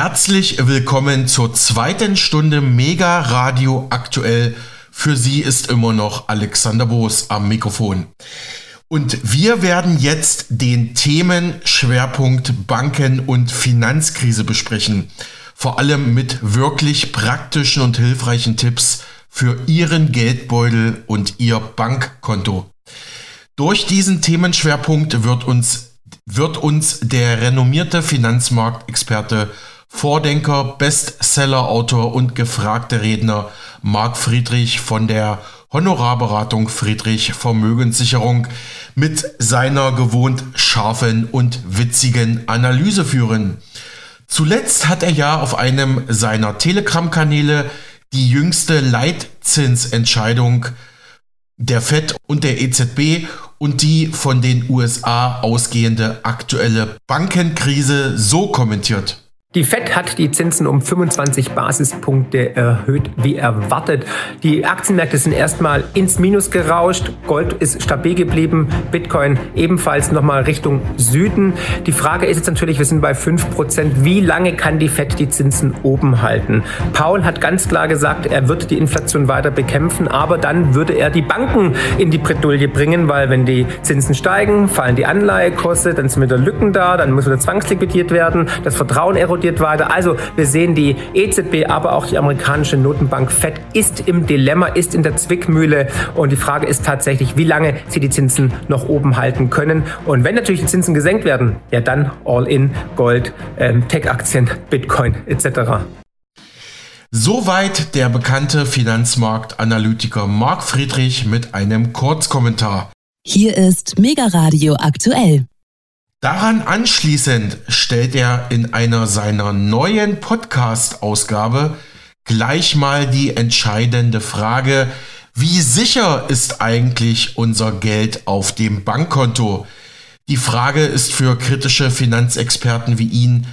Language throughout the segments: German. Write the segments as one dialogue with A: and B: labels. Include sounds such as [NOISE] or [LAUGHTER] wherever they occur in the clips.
A: Herzlich willkommen zur zweiten Stunde Mega Radio aktuell. Für Sie ist immer noch Alexander Boos am Mikrofon. Und wir werden jetzt den Themenschwerpunkt Banken und Finanzkrise besprechen. Vor allem mit wirklich praktischen und hilfreichen Tipps für Ihren Geldbeutel und Ihr Bankkonto. Durch diesen Themenschwerpunkt wird uns, wird uns der renommierte Finanzmarktexperte, Vordenker, Bestsellerautor und gefragte Redner Marc Friedrich von der Honorarberatung Friedrich Vermögenssicherung mit seiner gewohnt scharfen und witzigen Analyse führen. Zuletzt hat er ja auf einem seiner Telegram-Kanäle die jüngste Leitzinsentscheidung der FED und der EZB und die von den USA ausgehende aktuelle Bankenkrise so kommentiert.
B: Die Fed hat die Zinsen um 25 Basispunkte erhöht, wie erwartet. Die Aktienmärkte sind erstmal ins Minus gerauscht. Gold ist stabil geblieben. Bitcoin ebenfalls nochmal Richtung Süden. Die Frage ist jetzt natürlich, wir sind bei 5%. Wie lange kann die Fed die Zinsen oben halten? Paul hat ganz klar gesagt, er wird die Inflation weiter bekämpfen, aber dann würde er die Banken in die Bredouille bringen, weil wenn die Zinsen steigen, fallen die Anleihekosten, dann sind wieder Lücken da, dann muss wieder zwangsliquidiert werden, das Vertrauen erodiert explodiert weiter. Also wir sehen die EZB, aber auch die amerikanische Notenbank Fed ist im Dilemma, ist in der Zwickmühle und die Frage ist tatsächlich, wie lange sie die Zinsen noch oben halten können. Und wenn natürlich die Zinsen gesenkt werden, ja dann All-in, Gold, ähm, Tech-Aktien, Bitcoin etc.
A: Soweit der bekannte Finanzmarktanalytiker Marc Friedrich mit einem Kurzkommentar.
C: Hier ist Mega Radio aktuell.
A: Daran anschließend stellt er in einer seiner neuen Podcast-Ausgabe gleich mal die entscheidende Frage, wie sicher ist eigentlich unser Geld auf dem Bankkonto? Die Frage ist für kritische Finanzexperten wie ihn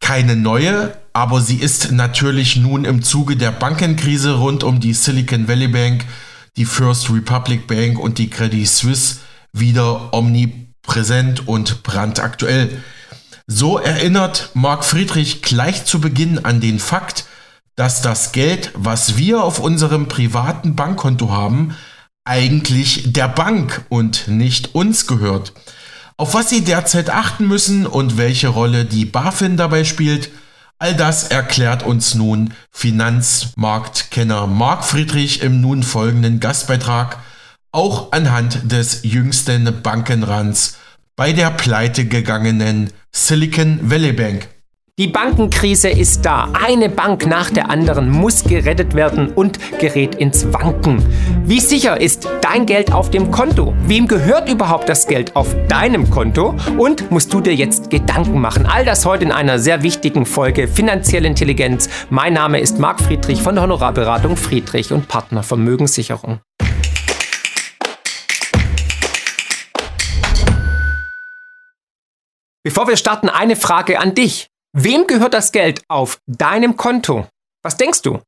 A: keine neue, aber sie ist natürlich nun im Zuge der Bankenkrise rund um die Silicon Valley Bank, die First Republic Bank und die Credit Suisse wieder omnipräsent präsent und brandaktuell. So erinnert Marc Friedrich gleich zu Beginn an den Fakt, dass das Geld, was wir auf unserem privaten Bankkonto haben, eigentlich der Bank und nicht uns gehört. Auf was Sie derzeit achten müssen und welche Rolle die BaFin dabei spielt, all das erklärt uns nun Finanzmarktkenner Marc Friedrich im nun folgenden Gastbeitrag auch anhand des jüngsten Bankenrands bei der pleitegegangenen Silicon Valley Bank.
B: Die Bankenkrise ist da. Eine Bank nach der anderen muss gerettet werden und gerät ins Wanken. Wie sicher ist dein Geld auf dem Konto? Wem gehört überhaupt das Geld auf deinem Konto? Und musst du dir jetzt Gedanken machen? All das heute in einer sehr wichtigen Folge Finanzielle Intelligenz. Mein Name ist Marc Friedrich von der Honorarberatung Friedrich und Partner Vermögenssicherung. Bevor wir starten, eine Frage an dich. Wem gehört das Geld auf deinem Konto? Was denkst du?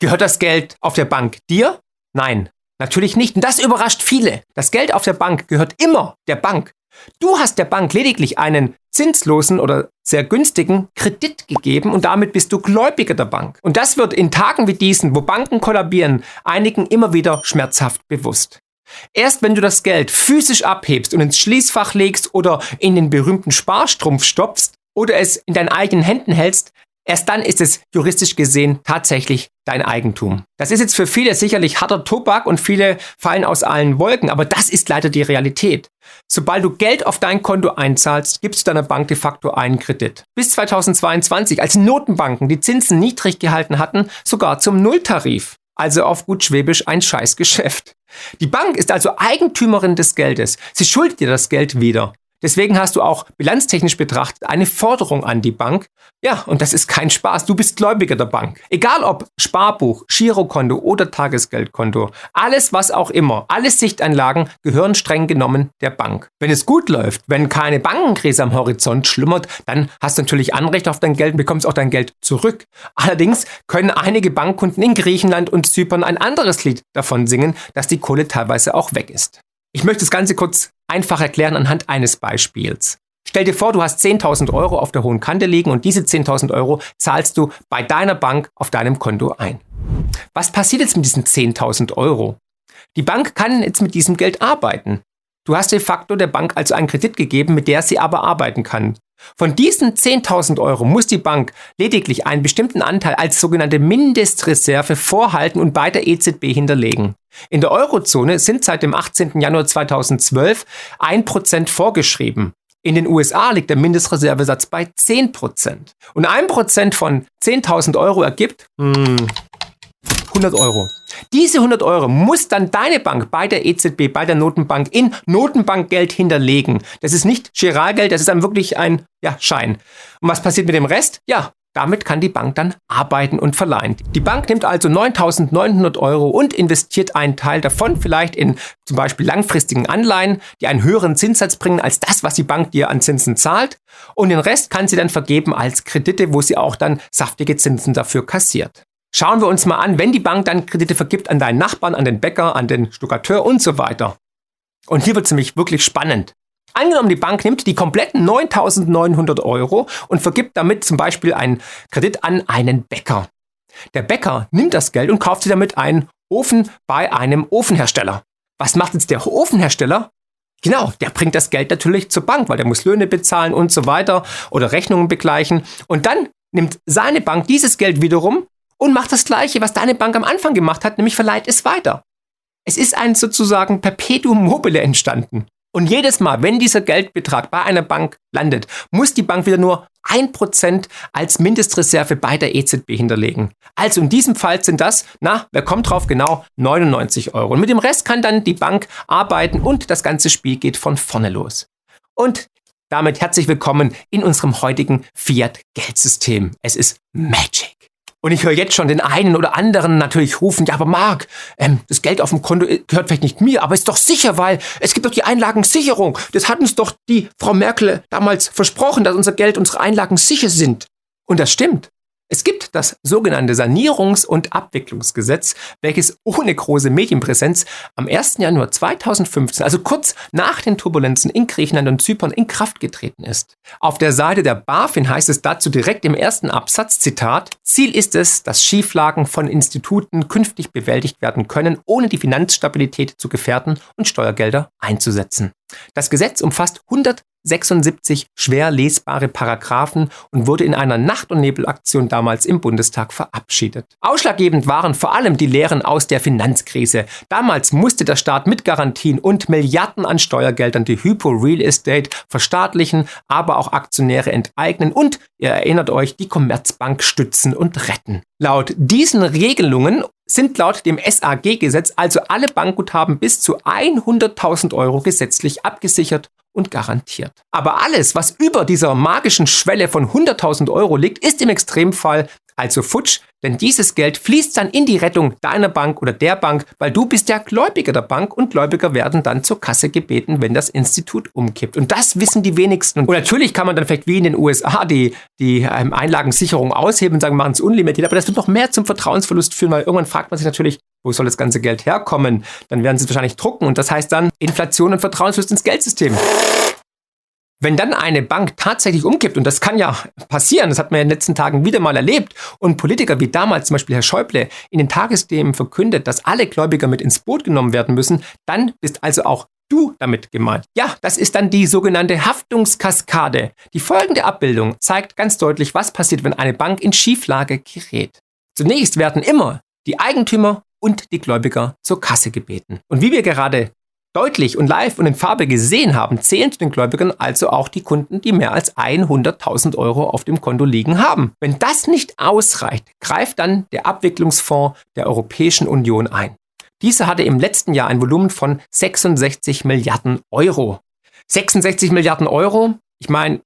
B: Gehört das Geld auf der Bank dir? Nein, natürlich nicht. Und das überrascht viele. Das Geld auf der Bank gehört immer der Bank. Du hast der Bank lediglich einen zinslosen oder sehr günstigen Kredit gegeben und damit bist du Gläubiger der Bank. Und das wird in Tagen wie diesen, wo Banken kollabieren, einigen immer wieder schmerzhaft bewusst. Erst wenn du das Geld physisch abhebst und ins Schließfach legst oder in den berühmten Sparstrumpf stopfst oder es in deinen eigenen Händen hältst, erst dann ist es juristisch gesehen tatsächlich dein Eigentum. Das ist jetzt für viele sicherlich harter Tobak und viele fallen aus allen Wolken, aber das ist leider die Realität. Sobald du Geld auf dein Konto einzahlst, gibst du deiner Bank de facto einen Kredit. Bis 2022, als Notenbanken die Zinsen niedrig gehalten hatten, sogar zum Nulltarif. Also auf gut Schwäbisch ein Scheißgeschäft. Die Bank ist also Eigentümerin des Geldes. Sie schuldet dir das Geld wieder. Deswegen hast du auch bilanztechnisch betrachtet eine Forderung an die Bank. Ja, und das ist kein Spaß. Du bist Gläubiger der Bank. Egal ob Sparbuch, Girokonto oder Tagesgeldkonto. Alles, was auch immer. Alle Sichtanlagen gehören streng genommen der Bank. Wenn es gut läuft, wenn keine Bankenkrise am Horizont schlummert, dann hast du natürlich Anrecht auf dein Geld und bekommst auch dein Geld zurück. Allerdings können einige Bankkunden in Griechenland und Zypern ein anderes Lied davon singen, dass die Kohle teilweise auch weg ist. Ich möchte das Ganze kurz einfach erklären anhand eines Beispiels. Stell dir vor, du hast 10.000 Euro auf der hohen Kante liegen und diese 10.000 Euro zahlst du bei deiner Bank auf deinem Konto ein. Was passiert jetzt mit diesen 10.000 Euro? Die Bank kann jetzt mit diesem Geld arbeiten. Du hast de facto der Bank also einen Kredit gegeben, mit der sie aber arbeiten kann. Von diesen 10.000 Euro muss die Bank lediglich einen bestimmten Anteil als sogenannte Mindestreserve vorhalten und bei der EZB hinterlegen. In der Eurozone sind seit dem 18. Januar 2012 1% vorgeschrieben. In den USA liegt der Mindestreservesatz bei 10%. Und 1% von 10.000 Euro ergibt hm, 100 Euro. Diese 100 Euro muss dann deine Bank bei der EZB, bei der Notenbank in Notenbankgeld hinterlegen. Das ist nicht Giralgeld, das ist dann wirklich ein ja, Schein. Und was passiert mit dem Rest? Ja, damit kann die Bank dann arbeiten und verleihen. Die Bank nimmt also 9.900 Euro und investiert einen Teil davon vielleicht in zum Beispiel langfristigen Anleihen, die einen höheren Zinssatz bringen als das, was die Bank dir an Zinsen zahlt. Und den Rest kann sie dann vergeben als Kredite, wo sie auch dann saftige Zinsen dafür kassiert. Schauen wir uns mal an, wenn die Bank dann Kredite vergibt an deinen Nachbarn, an den Bäcker, an den Stuckateur und so weiter. Und hier wird es nämlich wirklich spannend. Angenommen, die Bank nimmt die kompletten 9.900 Euro und vergibt damit zum Beispiel einen Kredit an einen Bäcker. Der Bäcker nimmt das Geld und kauft sich damit einen Ofen bei einem Ofenhersteller. Was macht jetzt der Ofenhersteller? Genau, der bringt das Geld natürlich zur Bank, weil der muss Löhne bezahlen und so weiter oder Rechnungen begleichen. Und dann nimmt seine Bank dieses Geld wiederum und macht das Gleiche, was deine Bank am Anfang gemacht hat, nämlich verleiht es weiter. Es ist ein sozusagen Perpetuum mobile entstanden. Und jedes Mal, wenn dieser Geldbetrag bei einer Bank landet, muss die Bank wieder nur 1% als Mindestreserve bei der EZB hinterlegen. Also in diesem Fall sind das, na, wer kommt drauf, genau 99 Euro. Und mit dem Rest kann dann die Bank arbeiten und das ganze Spiel geht von vorne los. Und damit herzlich willkommen in unserem heutigen Fiat-Geldsystem. Es ist Magic. Und ich höre jetzt schon den einen oder anderen natürlich rufen, ja, aber Marc, ähm, das Geld auf dem Konto gehört vielleicht nicht mir, aber ist doch sicher, weil es gibt doch die Einlagensicherung. Das hat uns doch die Frau Merkel damals versprochen, dass unser Geld, unsere Einlagen sicher sind. Und das stimmt. Es gibt das sogenannte Sanierungs- und Abwicklungsgesetz, welches ohne große Medienpräsenz am 1. Januar 2015, also kurz nach den Turbulenzen in Griechenland und Zypern, in Kraft getreten ist. Auf der Seite der BaFin heißt es dazu direkt im ersten Absatz, Zitat, Ziel ist es, dass Schieflagen von Instituten künftig bewältigt werden können, ohne die Finanzstabilität zu gefährden und Steuergelder einzusetzen. Das Gesetz umfasst 100 76 schwer lesbare Paragraphen und wurde in einer Nacht- und Nebelaktion damals im Bundestag verabschiedet. Ausschlaggebend waren vor allem die Lehren aus der Finanzkrise. Damals musste der Staat mit Garantien und Milliarden an Steuergeldern die Hypo Real Estate verstaatlichen, aber auch Aktionäre enteignen und, ihr erinnert euch, die Commerzbank stützen und retten. Laut diesen Regelungen sind laut dem SAG-Gesetz also alle Bankguthaben bis zu 100.000 Euro gesetzlich abgesichert und garantiert. Aber alles, was über dieser magischen Schwelle von 100.000 Euro liegt, ist im Extremfall also futsch, denn dieses Geld fließt dann in die Rettung deiner Bank oder der Bank, weil du bist der Gläubiger der Bank und Gläubiger werden dann zur Kasse gebeten, wenn das Institut umkippt. Und das wissen die wenigsten. Und natürlich kann man dann vielleicht wie in den USA die, die ähm, Einlagensicherung ausheben und sagen, machen es unlimitiert, aber das wird noch mehr zum Vertrauensverlust führen, weil irgendwann fragt man sich natürlich, wo soll das ganze Geld herkommen? Dann werden sie es wahrscheinlich drucken und das heißt dann Inflation und Vertrauensverlust ins Geldsystem. Wenn dann eine Bank tatsächlich umkippt, und das kann ja passieren, das hat man ja in den letzten Tagen wieder mal erlebt, und Politiker wie damals zum Beispiel Herr Schäuble in den Tagesthemen verkündet, dass alle Gläubiger mit ins Boot genommen werden müssen, dann bist also auch du damit gemeint. Ja, das ist dann die sogenannte Haftungskaskade. Die folgende Abbildung zeigt ganz deutlich, was passiert, wenn eine Bank in Schieflage gerät. Zunächst werden immer die Eigentümer und die Gläubiger zur Kasse gebeten. Und wie wir gerade deutlich und live und in Farbe gesehen haben, zählen zu den Gläubigern also auch die Kunden, die mehr als 100.000 Euro auf dem Konto liegen haben. Wenn das nicht ausreicht, greift dann der Abwicklungsfonds der Europäischen Union ein. Dieser hatte im letzten Jahr ein Volumen von 66 Milliarden Euro. 66 Milliarden Euro, ich meine,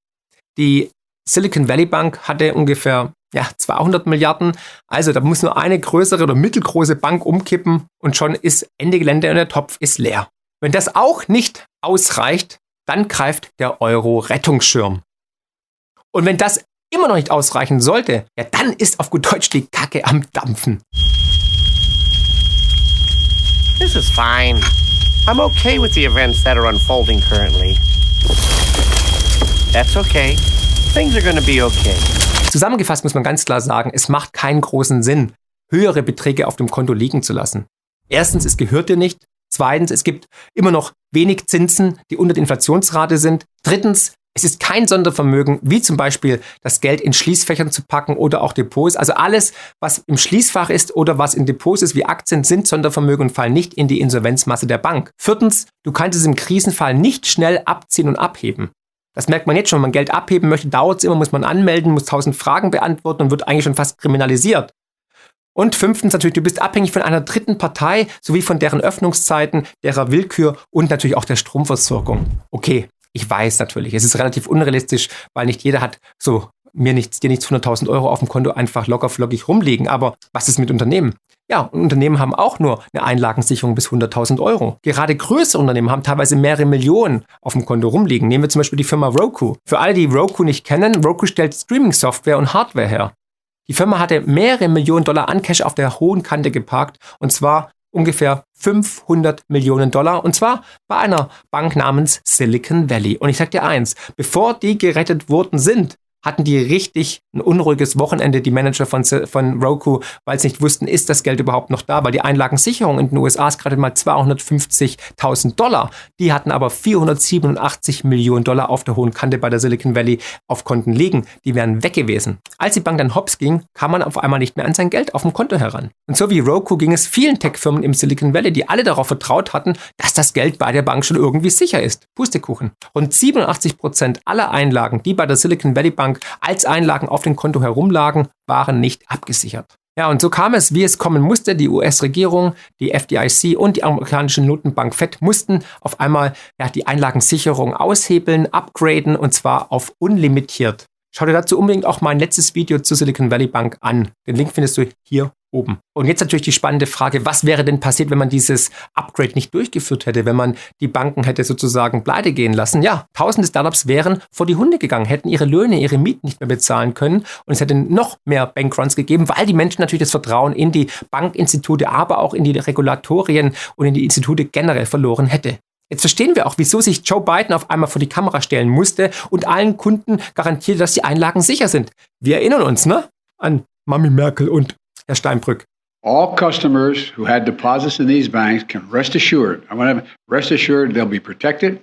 B: die Silicon Valley Bank hatte ungefähr ja, 200 Milliarden. Also da muss nur eine größere oder mittelgroße Bank umkippen und schon ist Ende Gelände und der Topf ist leer. Wenn das auch nicht ausreicht, dann greift der Euro-Rettungsschirm. Und wenn das immer noch nicht ausreichen sollte, ja, dann ist auf gut Deutsch die Kacke am Dampfen.
D: This is fine. I'm okay with the events that are unfolding currently.
B: That's okay. Things are gonna be okay. Zusammengefasst muss man ganz klar sagen, es macht keinen großen Sinn, höhere Beträge auf dem Konto liegen zu lassen. Erstens, es gehört dir nicht. Zweitens, es gibt immer noch wenig Zinsen, die unter der Inflationsrate sind. Drittens, es ist kein Sondervermögen, wie zum Beispiel das Geld in Schließfächern zu packen oder auch Depots. Also alles, was im Schließfach ist oder was in Depots ist, wie Aktien, sind Sondervermögen und fallen nicht in die Insolvenzmasse der Bank. Viertens, du kannst es im Krisenfall nicht schnell abziehen und abheben. Das merkt man jetzt schon, wenn man Geld abheben möchte, dauert es immer, muss man anmelden, muss tausend Fragen beantworten und wird eigentlich schon fast kriminalisiert. Und fünftens natürlich, du bist abhängig von einer dritten Partei sowie von deren Öffnungszeiten, derer Willkür und natürlich auch der Stromversorgung. Okay, ich weiß natürlich, es ist relativ unrealistisch, weil nicht jeder hat so mir nichts, dir nichts 100.000 Euro auf dem Konto einfach locker flockig rumliegen. Aber was ist mit Unternehmen? Ja, Unternehmen haben auch nur eine Einlagensicherung bis 100.000 Euro. Gerade größere Unternehmen haben teilweise mehrere Millionen auf dem Konto rumliegen. Nehmen wir zum Beispiel die Firma Roku. Für alle, die Roku nicht kennen, Roku stellt Streaming-Software und Hardware her. Die Firma hatte mehrere Millionen Dollar an Cash auf der hohen Kante geparkt und zwar ungefähr 500 Millionen Dollar und zwar bei einer Bank namens Silicon Valley. Und ich sage dir eins, bevor die gerettet worden sind, hatten die richtig ein unruhiges Wochenende, die Manager von, von Roku, weil sie nicht wussten, ist das Geld überhaupt noch da, weil die Einlagensicherung in den USA ist gerade mal 250.000 Dollar. Die hatten aber 487 Millionen Dollar auf der hohen Kante bei der Silicon Valley auf Konten liegen. Die wären weg gewesen. Als die Bank dann hops ging, kam man auf einmal nicht mehr an sein Geld auf dem Konto heran. Und so wie Roku ging es vielen Tech-Firmen im Silicon Valley, die alle darauf vertraut hatten, dass das Geld bei der Bank schon irgendwie sicher ist. Pustekuchen. Rund 87 Prozent aller Einlagen, die bei der Silicon Valley Bank Bank als Einlagen auf dem Konto herumlagen, waren nicht abgesichert. Ja, und so kam es, wie es kommen musste. Die US-Regierung, die FDIC und die amerikanische Notenbank FED mussten auf einmal ja, die Einlagensicherung aushebeln, upgraden und zwar auf unlimitiert. Schau dir dazu unbedingt auch mein letztes Video zur Silicon Valley Bank an. Den Link findest du hier oben. Und jetzt natürlich die spannende Frage, was wäre denn passiert, wenn man dieses Upgrade nicht durchgeführt hätte, wenn man die Banken hätte sozusagen pleite gehen lassen? Ja, tausende Startups wären vor die Hunde gegangen, hätten ihre Löhne, ihre Mieten nicht mehr bezahlen können und es hätte noch mehr Bankruns gegeben, weil die Menschen natürlich das Vertrauen in die Bankinstitute, aber auch in die Regulatorien und in die Institute generell verloren hätte. Jetzt verstehen wir auch, wieso sich Joe Biden auf einmal vor die Kamera stellen musste und allen Kunden garantierte, dass die Einlagen sicher sind. Wir erinnern uns, ne? An Mami Merkel und Herr Steinbrück.
D: All customers who had deposits in these banks can rest assured, I want to rest assured they'll be protected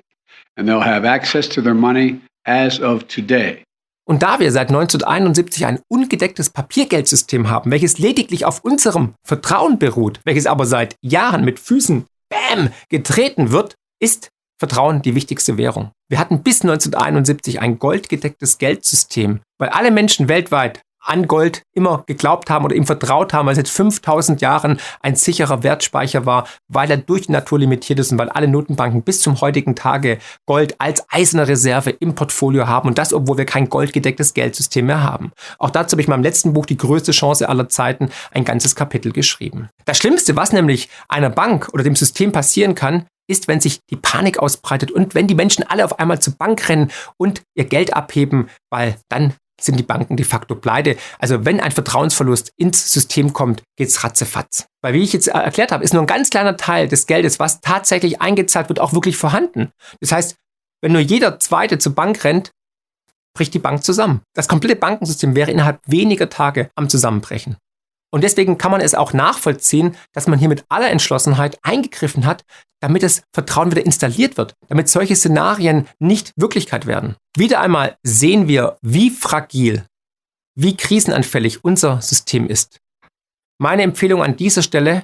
D: and they'll have access to their money as of today.
B: Und da wir seit 1971 ein ungedecktes Papiergeldsystem haben, welches lediglich auf unserem Vertrauen beruht, welches aber seit Jahren mit Füßen Bäm getreten wird, ist Vertrauen die wichtigste Währung. Wir hatten bis 1971 ein goldgedecktes Geldsystem, weil alle Menschen weltweit an Gold immer geglaubt haben oder ihm vertraut haben, weil es seit 5000 Jahren ein sicherer Wertspeicher war, weil er durch die Natur limitiert ist und weil alle Notenbanken bis zum heutigen Tage Gold als eiserne Reserve im Portfolio haben und das, obwohl wir kein goldgedecktes Geldsystem mehr haben. Auch dazu habe ich in meinem letzten Buch Die größte Chance aller Zeiten ein ganzes Kapitel geschrieben. Das Schlimmste, was nämlich einer Bank oder dem System passieren kann, ist, wenn sich die Panik ausbreitet und wenn die Menschen alle auf einmal zur Bank rennen und ihr Geld abheben, weil dann sind die Banken de facto pleite. Also wenn ein Vertrauensverlust ins System kommt, geht's ratzefatz. Weil wie ich jetzt erklärt habe, ist nur ein ganz kleiner Teil des Geldes, was tatsächlich eingezahlt wird, auch wirklich vorhanden. Das heißt, wenn nur jeder Zweite zur Bank rennt, bricht die Bank zusammen. Das komplette Bankensystem wäre innerhalb weniger Tage am Zusammenbrechen. Und deswegen kann man es auch nachvollziehen, dass man hier mit aller Entschlossenheit eingegriffen hat, damit das Vertrauen wieder installiert wird, damit solche Szenarien nicht Wirklichkeit werden. Wieder einmal sehen wir, wie fragil, wie krisenanfällig unser System ist. Meine Empfehlung an dieser Stelle,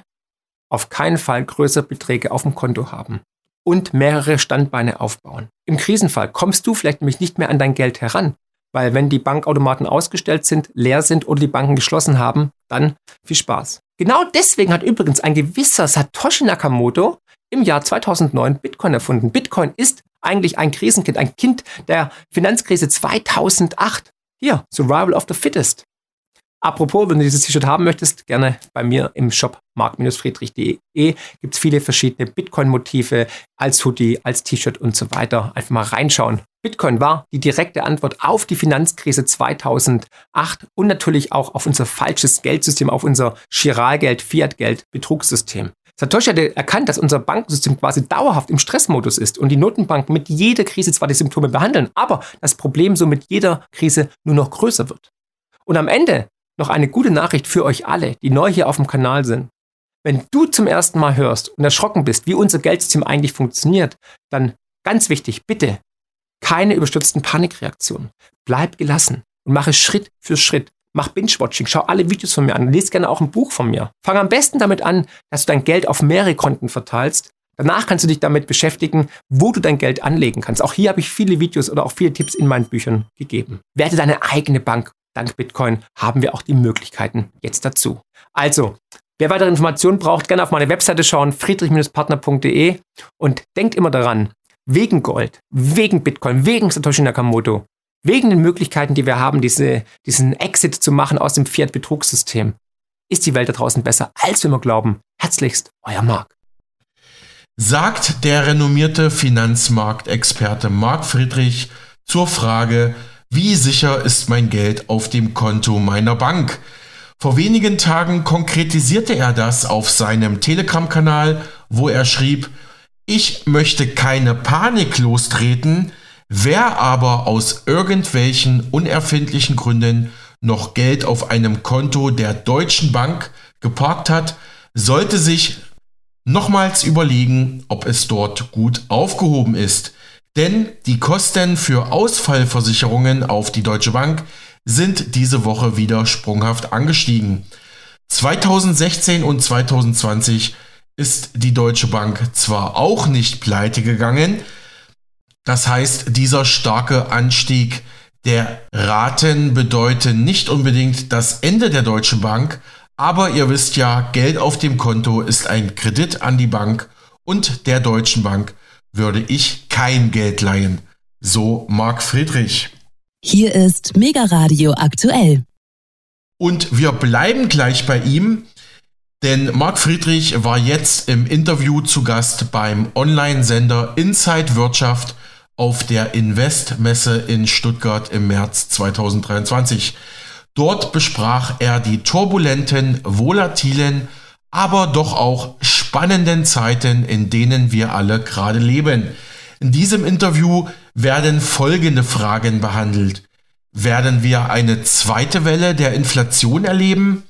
B: auf keinen Fall größere Beträge auf dem Konto haben und mehrere Standbeine aufbauen. Im Krisenfall kommst du vielleicht nämlich nicht mehr an dein Geld heran, weil wenn die Bankautomaten ausgestellt sind, leer sind oder die Banken geschlossen haben, dann viel Spaß. Genau deswegen hat übrigens ein gewisser Satoshi Nakamoto im Jahr 2009 Bitcoin erfunden. Bitcoin ist eigentlich ein Krisenkind, ein Kind der Finanzkrise 2008. Hier, Survival of the Fittest. Apropos, wenn du dieses T-Shirt haben möchtest, gerne bei mir im Shop mark-friedrich.de gibt es viele verschiedene Bitcoin-Motive als Hoodie, als T-Shirt und so weiter. Einfach mal reinschauen. Bitcoin war die direkte Antwort auf die Finanzkrise 2008 und natürlich auch auf unser falsches Geldsystem, auf unser Chiralgeld, Fiat-Geld, Betrugssystem. Satoshi hat erkannt, dass unser Bankensystem quasi dauerhaft im Stressmodus ist und die Notenbanken mit jeder Krise zwar die Symptome behandeln, aber das Problem so mit jeder Krise nur noch größer wird. Und am Ende noch eine gute Nachricht für euch alle, die neu hier auf dem Kanal sind. Wenn du zum ersten Mal hörst und erschrocken bist, wie unser Geldsystem eigentlich funktioniert, dann ganz wichtig, bitte keine überstürzten Panikreaktionen. Bleib gelassen und mache Schritt für Schritt. Mach Binge-Watching, schau alle Videos von mir an, lese gerne auch ein Buch von mir. Fang am besten damit an, dass du dein Geld auf mehrere Konten verteilst. Danach kannst du dich damit beschäftigen, wo du dein Geld anlegen kannst. Auch hier habe ich viele Videos oder auch viele Tipps in meinen Büchern gegeben. Werde deine eigene Bank. Dank Bitcoin haben wir auch die Möglichkeiten jetzt dazu. Also, wer weitere Informationen braucht, gerne auf meine Webseite schauen, friedrich-partner.de und denkt immer daran, wegen Gold, wegen Bitcoin, wegen Satoshi Nakamoto, wegen den Möglichkeiten, die wir haben, diese, diesen Exit zu machen aus dem Fiat-Betrugssystem, ist die Welt da draußen besser, als wir immer glauben. Herzlichst, euer Marc.
A: Sagt der renommierte Finanzmarktexperte Marc Friedrich zur Frage, wie sicher ist mein Geld auf dem Konto meiner Bank? Vor wenigen Tagen konkretisierte er das auf seinem Telegram-Kanal, wo er schrieb, ich möchte keine Panik lostreten, wer aber aus irgendwelchen unerfindlichen Gründen noch Geld auf einem Konto der Deutschen Bank geparkt hat, sollte sich nochmals überlegen, ob es dort gut aufgehoben ist. Denn die Kosten für Ausfallversicherungen auf die Deutsche Bank sind diese Woche wieder sprunghaft angestiegen. 2016 und 2020 ist die Deutsche Bank zwar auch nicht pleite gegangen, das heißt, dieser starke Anstieg der Raten bedeutet nicht unbedingt das Ende der Deutschen Bank, aber ihr wisst ja, Geld auf dem Konto ist ein Kredit an die Bank und der Deutschen Bank würde ich kein Geld leihen. So Marc Friedrich.
C: Hier ist Mega Radio aktuell.
A: Und wir bleiben gleich bei ihm, denn Marc Friedrich war jetzt im Interview zu Gast beim Online-Sender Inside Wirtschaft auf der Invest-Messe in Stuttgart im März 2023. Dort besprach er die turbulenten, volatilen, aber doch auch spannenden Zeiten, in denen wir alle gerade leben. In diesem Interview werden folgende Fragen behandelt. Werden wir eine zweite Welle der Inflation erleben?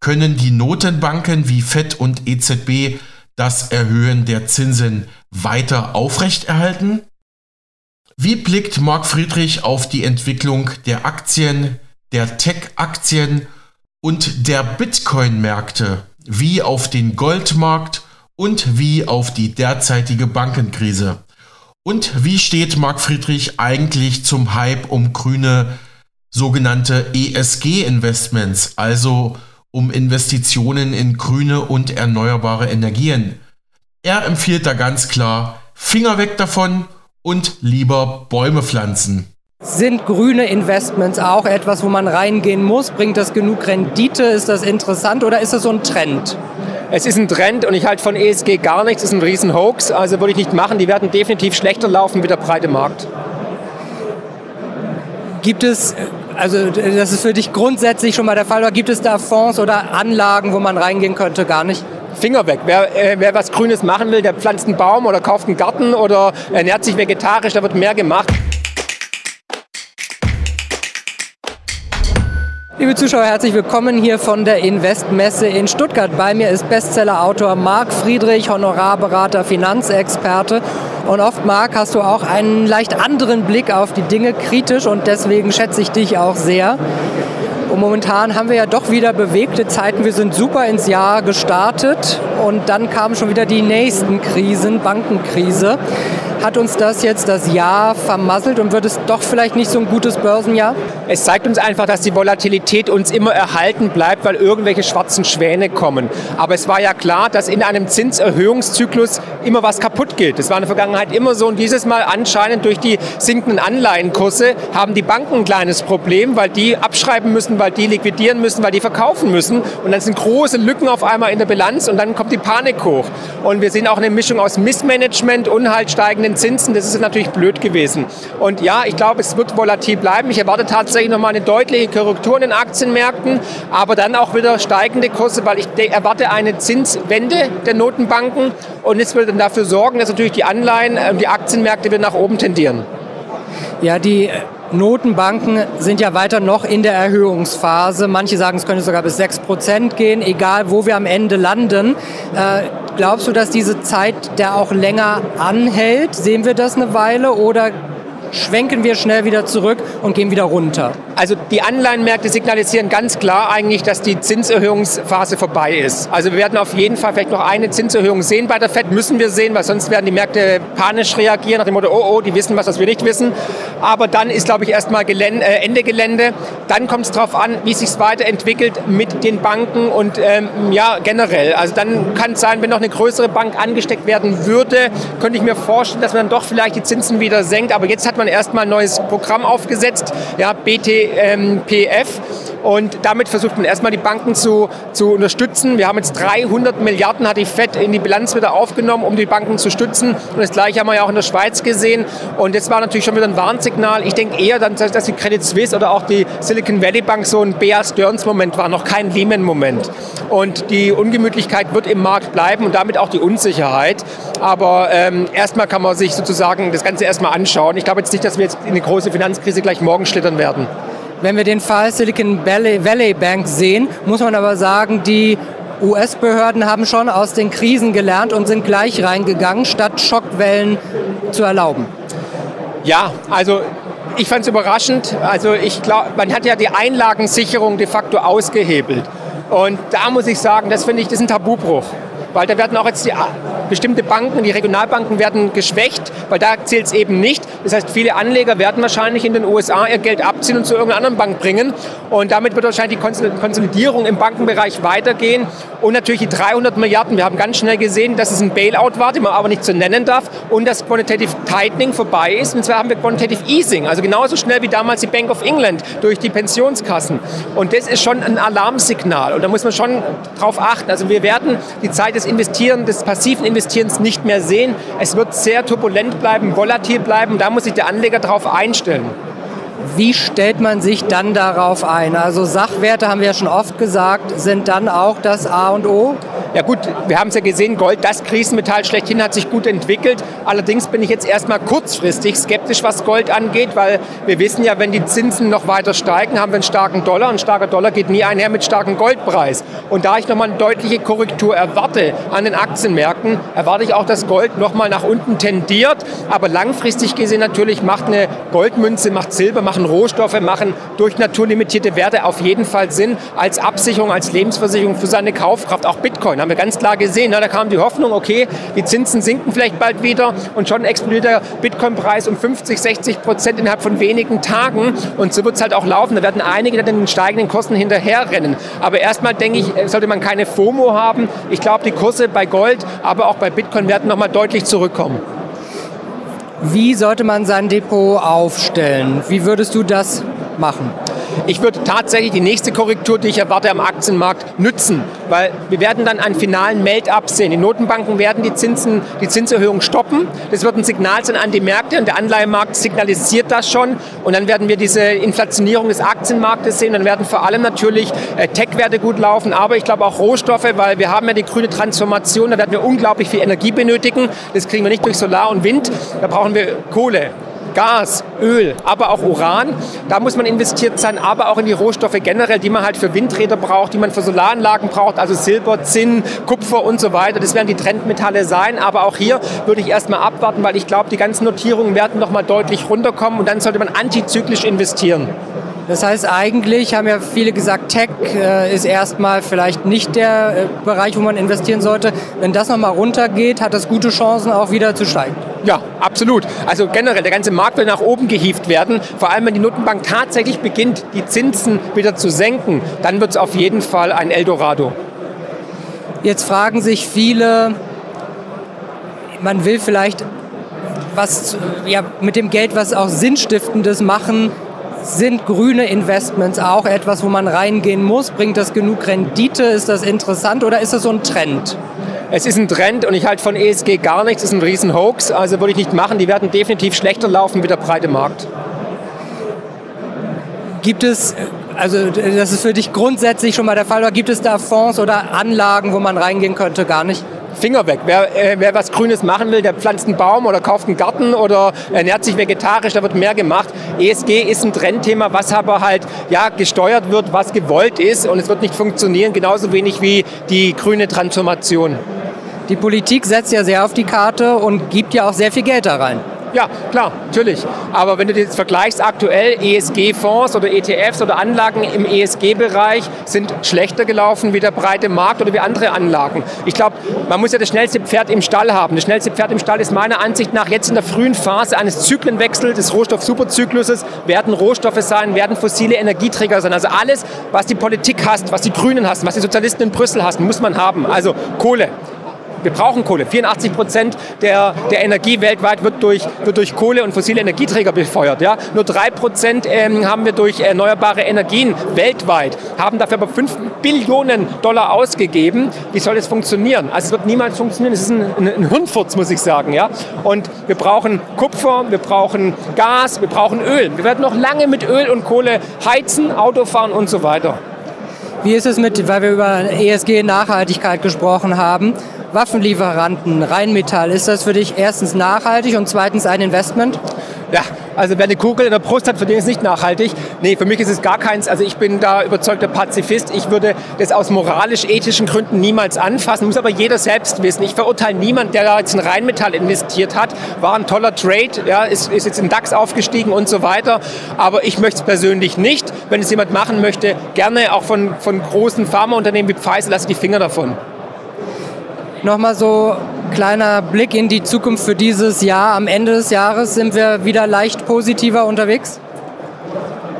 A: Können die Notenbanken wie FED und EZB das Erhöhen der Zinsen weiter aufrechterhalten? Wie blickt Mark Friedrich auf die Entwicklung der Aktien, der Tech-Aktien und der Bitcoin-Märkte, wie auf den Goldmarkt und wie auf die derzeitige Bankenkrise? Und wie steht Mark Friedrich eigentlich zum Hype um grüne sogenannte ESG-Investments, also um Investitionen in grüne und erneuerbare Energien. Er empfiehlt da ganz klar, Finger weg davon und lieber Bäume pflanzen.
E: Sind grüne Investments auch etwas, wo man reingehen muss? Bringt das genug Rendite? Ist das interessant oder ist das so ein Trend?
B: Es ist ein Trend und ich halte von ESG gar nichts. Es ist ein riesen Hoax, also würde ich nicht machen. Die werden definitiv schlechter laufen wie der breite Markt.
E: Gibt es also das ist für dich grundsätzlich schon mal der Fall. Oder gibt es da Fonds oder Anlagen, wo man reingehen könnte? Gar nicht?
B: Finger weg. Wer, äh, wer was Grünes machen will, der pflanzt einen Baum oder kauft einen Garten oder ernährt sich vegetarisch, da wird mehr gemacht.
E: Liebe Zuschauer, herzlich willkommen hier von der Investmesse in Stuttgart. Bei mir ist Bestsellerautor Marc Friedrich, Honorarberater, Finanzexperte. Und oft, Marc, hast du auch einen leicht anderen Blick auf die Dinge, kritisch und deswegen schätze ich dich auch sehr. Und momentan haben wir ja doch wieder bewegte Zeiten. Wir sind super ins Jahr gestartet und dann kamen schon wieder die nächsten Krisen, Bankenkrise. Hat uns das jetzt das Jahr vermasselt und wird es doch vielleicht nicht so ein gutes Börsenjahr?
B: Es zeigt uns einfach, dass die Volatilität uns immer erhalten bleibt, weil irgendwelche schwarzen Schwäne kommen. Aber es war ja klar, dass in einem Zinserhöhungszyklus immer was kaputt geht. Das war in der Vergangenheit immer so und dieses Mal anscheinend durch die sinkenden Anleihenkurse haben die Banken ein kleines Problem, weil die abschreiben müssen, weil die liquidieren müssen, weil die verkaufen müssen und dann sind große Lücken auf einmal in der Bilanz und dann kommt die Panik hoch. Und wir sehen auch eine Mischung aus Missmanagement und halt steigenden steigenden Zinsen, das ist natürlich blöd gewesen. Und ja, ich glaube, es wird volatil bleiben. Ich erwarte tatsächlich nochmal eine deutliche Korrektur in den Aktienmärkten, aber dann auch wieder steigende Kurse, weil ich erwarte eine Zinswende der Notenbanken und es wird dann dafür sorgen, dass natürlich die Anleihen und äh, die Aktienmärkte wieder nach oben tendieren.
E: Ja, die Notenbanken sind ja weiter noch in der Erhöhungsphase. Manche sagen, es könnte sogar bis 6 Prozent gehen, egal wo wir am Ende landen. Äh, glaubst du, dass diese Zeit der auch länger anhält? Sehen wir das eine Weile oder schwenken wir schnell wieder zurück und gehen wieder runter.
B: Also die Anleihenmärkte signalisieren ganz klar eigentlich, dass die Zinserhöhungsphase vorbei ist. Also wir werden auf jeden Fall vielleicht noch eine Zinserhöhung sehen bei der FED, müssen wir sehen, weil sonst werden die Märkte panisch reagieren nach dem Motto, oh, oh, die wissen was, was wir nicht wissen. Aber dann ist, glaube ich, erstmal Gelände, äh, Ende Gelände. Dann kommt es darauf an, wie sich es weiterentwickelt mit den Banken und ähm, ja, generell. Also dann kann es sein, wenn noch eine größere Bank angesteckt werden würde, könnte ich mir vorstellen, dass man dann doch vielleicht die Zinsen wieder senkt. Aber jetzt hat man erstmal ein neues Programm aufgesetzt, ja, BTPF. Und damit versucht man erstmal die Banken zu, zu unterstützen. Wir haben jetzt 300 Milliarden, hat die FED in die Bilanz wieder aufgenommen, um die Banken zu stützen. Und das gleiche haben wir ja auch in der Schweiz gesehen. Und das war natürlich schon wieder ein Warnsignal. Ich denke eher, dass die Credit Suisse oder auch die Silicon Valley Bank so ein Bear Stearns Moment war, noch kein Lehman Moment. Und die Ungemütlichkeit wird im Markt bleiben und damit auch die Unsicherheit. Aber ähm, erstmal kann man sich sozusagen das Ganze erstmal anschauen. Ich glaube jetzt nicht, dass wir jetzt in eine große Finanzkrise gleich morgen schlittern werden.
E: Wenn wir den Fall Silicon Valley Bank sehen, muss man aber sagen, die US-Behörden haben schon aus den Krisen gelernt und sind gleich reingegangen, statt Schockwellen zu erlauben.
B: Ja, also ich fand es überraschend. Also ich glaube, man hat ja die Einlagensicherung de facto ausgehebelt. Und da muss ich sagen, das finde ich, das ist ein Tabubruch. Weil da werden auch jetzt die bestimmte Banken, die Regionalbanken werden geschwächt, weil da zählt es eben nicht. Das heißt, viele Anleger werden wahrscheinlich in den USA ihr Geld abziehen und zu irgendeiner anderen Bank bringen. Und damit wird wahrscheinlich die Konsolidierung im Bankenbereich weitergehen. Und natürlich die 300 Milliarden. Wir haben ganz schnell gesehen, dass es ein Bailout war, den man aber nicht so nennen darf. Und dass Quantitative Tightening vorbei ist. Und zwar haben wir Quantitative Easing. Also genauso schnell wie damals die Bank of England durch die Pensionskassen. Und das ist schon ein Alarmsignal. Und da muss man schon drauf achten. Also wir werden die Zeit des Investieren, des passiven Investierens Investierens nicht mehr sehen. Es wird sehr turbulent bleiben, volatil bleiben. Da muss sich der Anleger darauf einstellen.
E: Wie stellt man sich dann darauf ein? Also Sachwerte, haben wir ja schon oft gesagt, sind dann auch das A und O?
B: Ja gut, wir haben es ja gesehen, Gold, das Krisenmetall schlechthin, hat sich gut entwickelt. Allerdings bin ich jetzt erstmal kurzfristig skeptisch, was Gold angeht, weil wir wissen ja, wenn die Zinsen noch weiter steigen, haben wir einen starken Dollar. Ein starker Dollar geht nie einher mit starkem Goldpreis. Und da ich nochmal eine deutliche Korrektur erwarte an den Aktienmärkten, erwarte ich auch, dass Gold nochmal nach unten tendiert. Aber langfristig gesehen natürlich macht eine Goldmünze, macht Silber, machen Rohstoffe, machen durch naturlimitierte Werte auf jeden Fall Sinn als Absicherung, als Lebensversicherung für seine Kaufkraft. Auch Bitcoin Bitcoin. Haben wir ganz klar gesehen. Ne? Da kam die Hoffnung, okay, die Zinsen sinken vielleicht bald wieder und schon explodiert der Bitcoin-Preis um 50, 60 Prozent innerhalb von wenigen Tagen. Und so wird es halt auch laufen. Da werden einige dann den steigenden Kosten hinterherrennen. Aber erstmal denke ich, sollte man keine FOMO haben. Ich glaube, die Kurse bei Gold, aber auch bei Bitcoin werden nochmal deutlich zurückkommen.
E: Wie sollte man sein Depot aufstellen? Wie würdest du das machen?
B: Ich würde tatsächlich die nächste Korrektur, die ich erwarte am Aktienmarkt, nützen, weil wir werden dann einen finalen Meld-up sehen. Die Notenbanken werden die, Zinsen, die Zinserhöhung stoppen. Das wird ein Signal sein an die Märkte und der Anleihemarkt signalisiert das schon. Und dann werden wir diese Inflationierung des Aktienmarktes sehen. Dann werden vor allem natürlich äh, Tech-Werte gut laufen, aber ich glaube auch Rohstoffe, weil wir haben ja die grüne Transformation. Da werden wir unglaublich viel Energie benötigen. Das kriegen wir nicht durch Solar und Wind. Da brauchen wir Kohle. Gas, Öl, aber auch Uran. Da muss man investiert sein, aber auch in die Rohstoffe generell, die man halt für Windräder braucht, die man für Solaranlagen braucht, also Silber, Zinn, Kupfer und so weiter. Das werden die Trendmetalle sein, aber auch hier würde ich erstmal abwarten, weil ich glaube, die ganzen Notierungen werden noch mal deutlich runterkommen und dann sollte man antizyklisch investieren.
E: Das heißt, eigentlich haben ja viele gesagt, Tech äh, ist erstmal vielleicht nicht der äh, Bereich, wo man investieren sollte. Wenn das nochmal runtergeht, hat das gute Chancen, auch wieder zu steigen.
B: Ja, absolut. Also generell, der ganze Markt will nach oben gehievt werden. Vor allem, wenn die Notenbank tatsächlich beginnt, die Zinsen wieder zu senken, dann wird es auf jeden Fall ein Eldorado.
E: Jetzt fragen sich viele, man will vielleicht was ja, mit dem Geld was auch Sinnstiftendes machen sind grüne Investments auch etwas, wo man reingehen muss? Bringt das genug Rendite? Ist das interessant oder ist das so ein Trend?
B: es ist ein Trend und ich halte von ESG gar nichts, es ist ein riesen Hoax, also würde ich nicht machen, die werden definitiv schlechter laufen wie der breite Markt.
E: Gibt es, also das ist für dich grundsätzlich schon mal der Fall, oder gibt es da Fonds oder Anlagen, wo man reingehen könnte, gar nicht?
B: Finger weg. Wer, äh, wer was Grünes machen will, der pflanzt einen Baum oder kauft einen Garten oder ernährt sich vegetarisch, da wird mehr gemacht. ESG ist ein Trendthema, was aber halt ja, gesteuert wird, was gewollt ist und es wird nicht funktionieren, genauso wenig wie die grüne Transformation.
E: Die Politik setzt ja sehr auf die Karte und gibt ja auch sehr viel Geld da rein.
B: Ja, klar, natürlich. Aber wenn du das vergleichst, aktuell ESG-Fonds oder ETFs oder Anlagen im ESG-Bereich sind schlechter gelaufen wie der breite Markt oder wie andere Anlagen. Ich glaube, man muss ja das schnellste Pferd im Stall haben. Das schnellste Pferd im Stall ist meiner Ansicht nach jetzt in der frühen Phase eines Zyklenwechsels des Rohstoff-Superzykluses, werden Rohstoffe sein, werden fossile Energieträger sein. Also alles, was die Politik hasst, was die Grünen hassen, was die Sozialisten in Brüssel hassen, muss man haben. Also Kohle, wir brauchen Kohle. 84 Prozent der, der Energie weltweit wird durch, wird durch Kohle und fossile Energieträger befeuert. Ja? Nur 3 Prozent ähm, haben wir durch erneuerbare Energien weltweit, haben dafür aber 5 Billionen Dollar ausgegeben. Wie soll das funktionieren? Also es wird niemals funktionieren. Es ist ein, ein, ein Hirnfurz, muss ich sagen. Ja? Und wir brauchen Kupfer, wir brauchen Gas, wir brauchen Öl. Wir werden noch lange mit Öl und Kohle heizen, Auto fahren und so weiter.
E: Wie ist es mit, weil wir über ESG-Nachhaltigkeit gesprochen haben, Waffenlieferanten, Rheinmetall, ist das für dich erstens nachhaltig und zweitens ein Investment?
B: Ja, also wer eine Kugel in der Brust hat, für den ist es nicht nachhaltig. Nee, für mich ist es gar keins. Also ich bin da überzeugter Pazifist. Ich würde das aus moralisch-ethischen Gründen niemals anfassen. Muss aber jeder selbst wissen. Ich verurteile niemanden, der da jetzt in Rheinmetall investiert hat. War ein toller Trade, ja, ist, ist jetzt in DAX aufgestiegen und so weiter. Aber ich möchte es persönlich nicht. Wenn es jemand machen möchte, gerne auch von, von großen Pharmaunternehmen wie Pfizer, lasse die Finger davon.
E: Nochmal so kleiner Blick in die Zukunft für dieses Jahr. Am Ende des Jahres sind wir wieder leicht positiver unterwegs?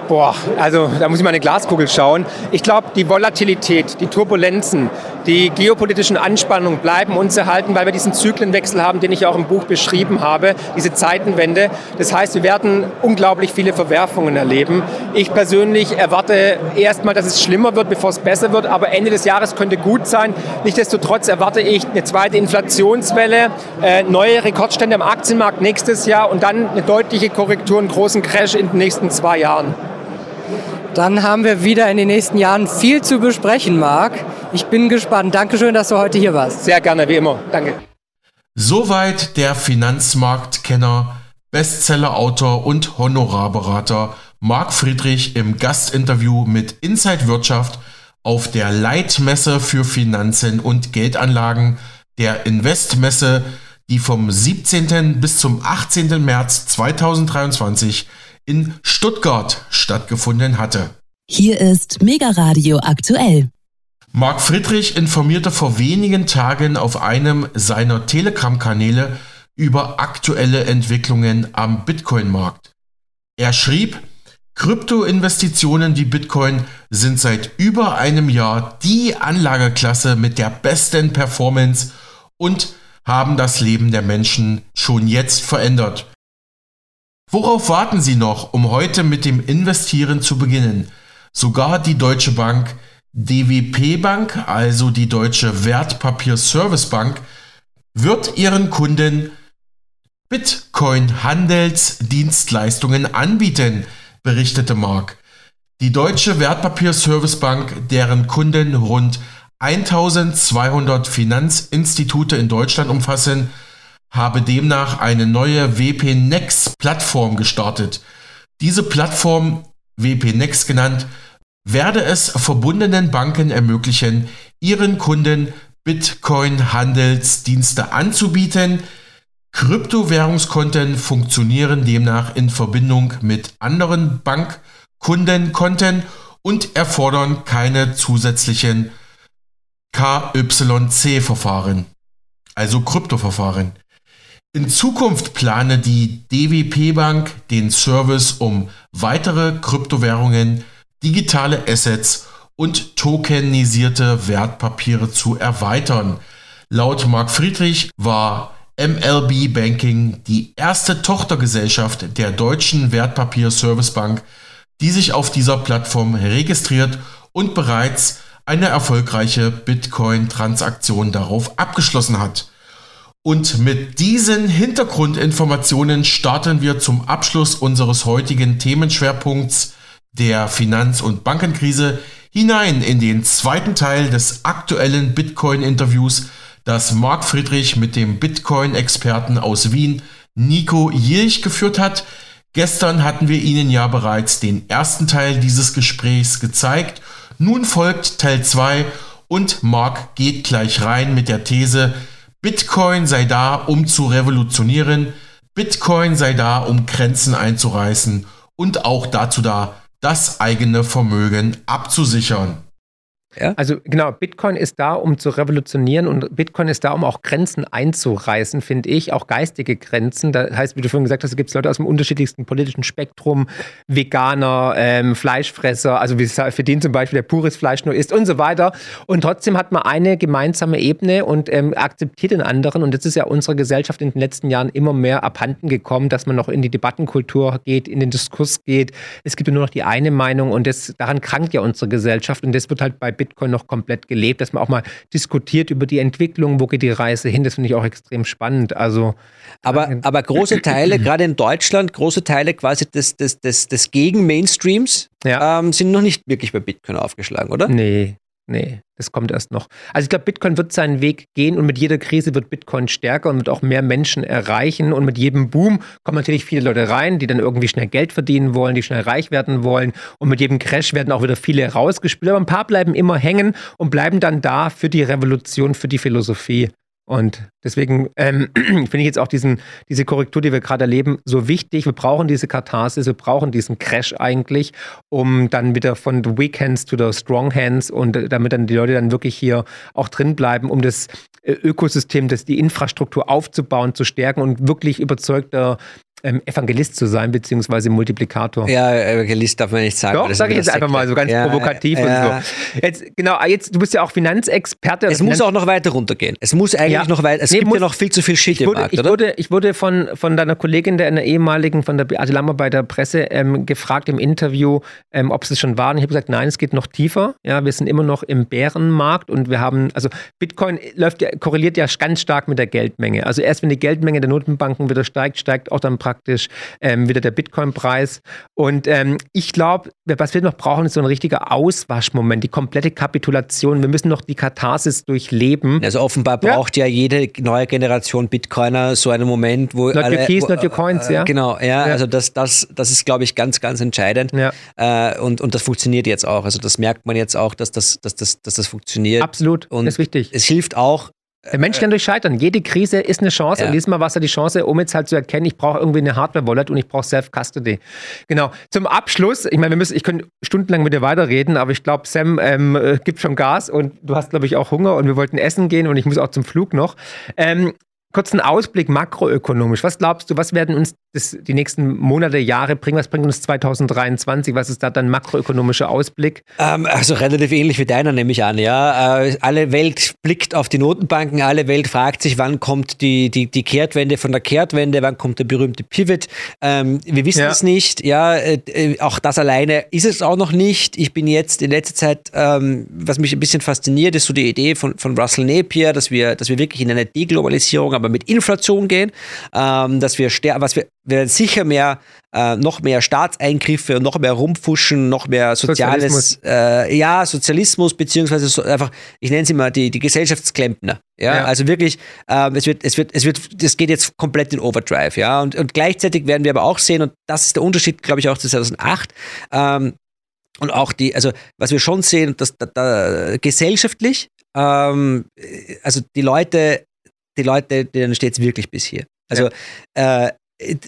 B: Boah, also da muss ich mal eine Glaskugel schauen. Ich glaube, die Volatilität, die Turbulenzen, die geopolitischen Anspannungen bleiben uns erhalten, weil wir diesen Zyklenwechsel haben, den ich auch im Buch beschrieben habe, diese Zeitenwende. Das heißt, wir werden unglaublich viele Verwerfungen erleben. Ich persönlich erwarte erstmal, dass es schlimmer wird, bevor es besser wird, aber Ende des Jahres könnte gut sein. Nichtsdestotrotz erwarte ich eine zweite Inflationswelle, äh, neue Rekordstände am Aktienmarkt nächstes Jahr und dann eine deutliche Korrektur, einen großen Crash in den nächsten zwei Jahren.
E: Dann haben wir wieder in den nächsten Jahren viel zu besprechen, Marc. Ich bin gespannt. Dankeschön, dass du heute hier warst.
B: Sehr gerne, wie immer. Danke.
A: Soweit der Finanzmarktkenner, Bestsellerautor und Honorarberater Marc Friedrich im Gastinterview mit Inside Wirtschaft auf der Leitmesse für Finanzen und Geldanlagen, der Investmesse, die vom 17. bis zum 18. März 2023 in Stuttgart stattgefunden hatte.
C: Hier ist Mega Radio aktuell.
A: Marc Friedrich informierte vor wenigen Tagen auf einem seiner Telegram-Kanäle über aktuelle Entwicklungen am Bitcoin-Markt. Er schrieb, Kryptoinvestitionen wie Bitcoin sind seit über einem Jahr die Anlageklasse mit der besten Performance und haben das Leben der Menschen schon jetzt verändert. Worauf warten Sie noch, um heute mit dem Investieren zu beginnen? Sogar die Deutsche Bank, DWP Bank, also die Deutsche Wertpapierservicebank, wird ihren Kunden Bitcoin-Handelsdienstleistungen anbieten, berichtete Mark. Die Deutsche Wertpapierservicebank, deren Kunden rund 1200 Finanzinstitute in Deutschland umfassen, habe demnach eine neue WPNex-Plattform gestartet. Diese Plattform, WPNex genannt, werde es verbundenen Banken ermöglichen, ihren Kunden Bitcoin-Handelsdienste anzubieten. Kryptowährungskonten funktionieren demnach in Verbindung mit anderen Bankkundenkonten und erfordern keine zusätzlichen KYC-Verfahren, also Kryptoverfahren. In Zukunft plane die DWP Bank den Service, um weitere Kryptowährungen, digitale Assets und tokenisierte Wertpapiere zu erweitern. Laut Marc Friedrich war MLB Banking die erste Tochtergesellschaft der deutschen Wertpapier Service Bank, die sich auf dieser Plattform registriert und bereits eine erfolgreiche Bitcoin-Transaktion darauf abgeschlossen hat. Und mit diesen Hintergrundinformationen starten wir zum Abschluss unseres heutigen Themenschwerpunkts der Finanz- und Bankenkrise hinein in den zweiten Teil des aktuellen Bitcoin-Interviews, das Marc Friedrich mit dem Bitcoin-Experten aus Wien, Nico Jirch, geführt hat. Gestern hatten wir Ihnen ja bereits den ersten Teil dieses Gesprächs gezeigt. Nun folgt Teil 2 und Marc geht gleich rein mit der These, Bitcoin sei da, um zu revolutionieren, Bitcoin sei da, um Grenzen einzureißen und auch dazu da, das eigene Vermögen abzusichern.
B: Ja? Also genau, Bitcoin ist da, um zu revolutionieren und Bitcoin ist da, um auch Grenzen einzureißen, finde ich, auch geistige Grenzen. Da heißt, wie du vorhin gesagt hast, gibt es Leute aus dem unterschiedlichsten politischen Spektrum, Veganer, ähm, Fleischfresser, also wie für den zum Beispiel, der pures Fleisch nur isst und so weiter. Und trotzdem hat man eine gemeinsame Ebene und ähm, akzeptiert den anderen. Und das ist ja unserer Gesellschaft in den letzten Jahren immer mehr abhanden gekommen, dass man noch in die Debattenkultur geht, in den Diskurs geht. Es gibt nur noch die eine Meinung und das, daran krankt ja unsere Gesellschaft und das wird halt bei Bitcoin noch komplett gelebt, dass man auch mal diskutiert über die Entwicklung, wo geht die Reise hin. Das finde ich auch extrem spannend. Also,
F: aber, äh, aber große Teile, [CLEARS THROAT] gerade in Deutschland, große Teile quasi des, des, des, des Gegen-Mainstreams ja. ähm, sind noch nicht wirklich bei Bitcoin aufgeschlagen, oder?
B: Nee, Nee, das kommt erst noch. Also ich glaube, Bitcoin wird seinen Weg gehen und mit jeder Krise wird Bitcoin stärker und wird auch mehr Menschen erreichen. Und mit jedem Boom kommen natürlich viele Leute rein, die dann irgendwie schnell Geld verdienen wollen, die schnell reich werden wollen. Und mit jedem Crash werden auch wieder viele rausgespielt. Aber ein paar bleiben immer hängen und bleiben dann da für die Revolution, für die Philosophie. Und deswegen ähm, [CLEARS THROAT] finde ich jetzt auch diesen, diese Korrektur, die wir gerade erleben, so wichtig. Wir brauchen diese Katharsis, wir brauchen diesen Crash eigentlich, um dann wieder von the weak hands to the strong hands und äh, damit dann die Leute dann wirklich hier auch drin bleiben, um das äh, Ökosystem, das die Infrastruktur aufzubauen, zu stärken und wirklich überzeugter ähm, Evangelist zu sein, beziehungsweise Multiplikator.
F: Ja, Evangelist darf man nicht sagen.
B: Doch, sage ich jetzt einfach mal so ganz ja, provokativ ja. und so. Jetzt, genau, jetzt, du bist ja auch Finanzexperte.
F: Es muss auch noch weiter runtergehen. Es muss eigentlich ja. noch weiter, es nee, gibt muss, ja noch viel zu viel Shit
B: ich wurde,
F: im Markt,
B: ich
F: oder?
B: Wurde, ich wurde von, von deiner Kollegin, der in der ehemaligen, von der Beate Lammer bei der Presse, ähm, gefragt im Interview, ähm, ob es es schon war. Und ich habe gesagt, nein, es geht noch tiefer. Ja, wir sind immer noch im Bärenmarkt und wir haben, also Bitcoin läuft ja, korreliert ja ganz stark mit der Geldmenge. Also erst wenn die Geldmenge der Notenbanken wieder steigt, steigt auch dann praktisch ähm, wieder der Bitcoin-Preis. Und ähm, ich glaube, was wir noch brauchen, ist so ein richtiger Auswaschmoment, die komplette Kapitulation. Wir müssen noch die Katharsis durchleben.
F: Also offenbar braucht ja, ja jede neue Generation Bitcoiner so einen Moment, wo.
B: Not alle, your keys, wo, not your coins,
F: äh,
B: ja.
F: Genau, ja, ja. Also das, das, das ist, glaube ich, ganz, ganz entscheidend. Ja. Äh, und, und das funktioniert jetzt auch. Also das merkt man jetzt auch, dass das, dass das, dass das funktioniert.
B: Absolut. Und das ist wichtig.
F: Es hilft auch,
B: der Mensch kann durchscheitern. Jede Krise ist eine Chance. Ja. Und diesmal war es ja die Chance, um jetzt halt zu erkennen, ich brauche irgendwie eine Hardware-Wallet und ich brauche Self-Custody. Genau. Zum Abschluss, ich meine, wir müssen, ich könnte stundenlang mit dir weiterreden, aber ich glaube, Sam ähm, äh, gibt schon Gas und du hast, glaube ich, auch Hunger und wir wollten essen gehen und ich muss auch zum Flug noch. Ähm, kurzen Ausblick makroökonomisch. Was glaubst du, was werden uns das, die nächsten Monate, Jahre bringen? Was bringt uns 2023? Was ist da dann makroökonomischer Ausblick?
F: Ähm, also relativ ähnlich wie deiner, nehme ich an. Ja, äh, alle Welt blickt auf die Notenbanken, alle Welt fragt sich, wann kommt die, die, die Kehrtwende von der Kehrtwende, wann kommt der berühmte Pivot? Ähm, wir wissen ja. es nicht. Ja, äh, äh, auch das alleine ist es auch noch nicht. Ich bin jetzt in letzter Zeit, ähm, was mich ein bisschen fasziniert, ist so die Idee von, von Russell Napier, dass wir, dass wir wirklich in eine Deglobalisierung aber mit Inflation gehen, ähm, dass wir was wir, wir werden sicher mehr, äh, noch mehr Staatseingriffe und noch mehr Rumpfuschen, noch mehr soziales, Sozialismus. Äh, ja, Sozialismus, beziehungsweise so einfach, ich nenne es immer die, die Gesellschaftsklempner. Ja, ja. also wirklich, äh, es wird, es wird, es wird, das geht jetzt komplett in Overdrive, ja. Und, und gleichzeitig werden wir aber auch sehen, und das ist der Unterschied, glaube ich, auch zu 2008, ähm, und auch die, also was wir schon sehen, dass da, da gesellschaftlich, ähm, also die Leute die Leute, denen steht es wirklich bis hier. Also ja. äh,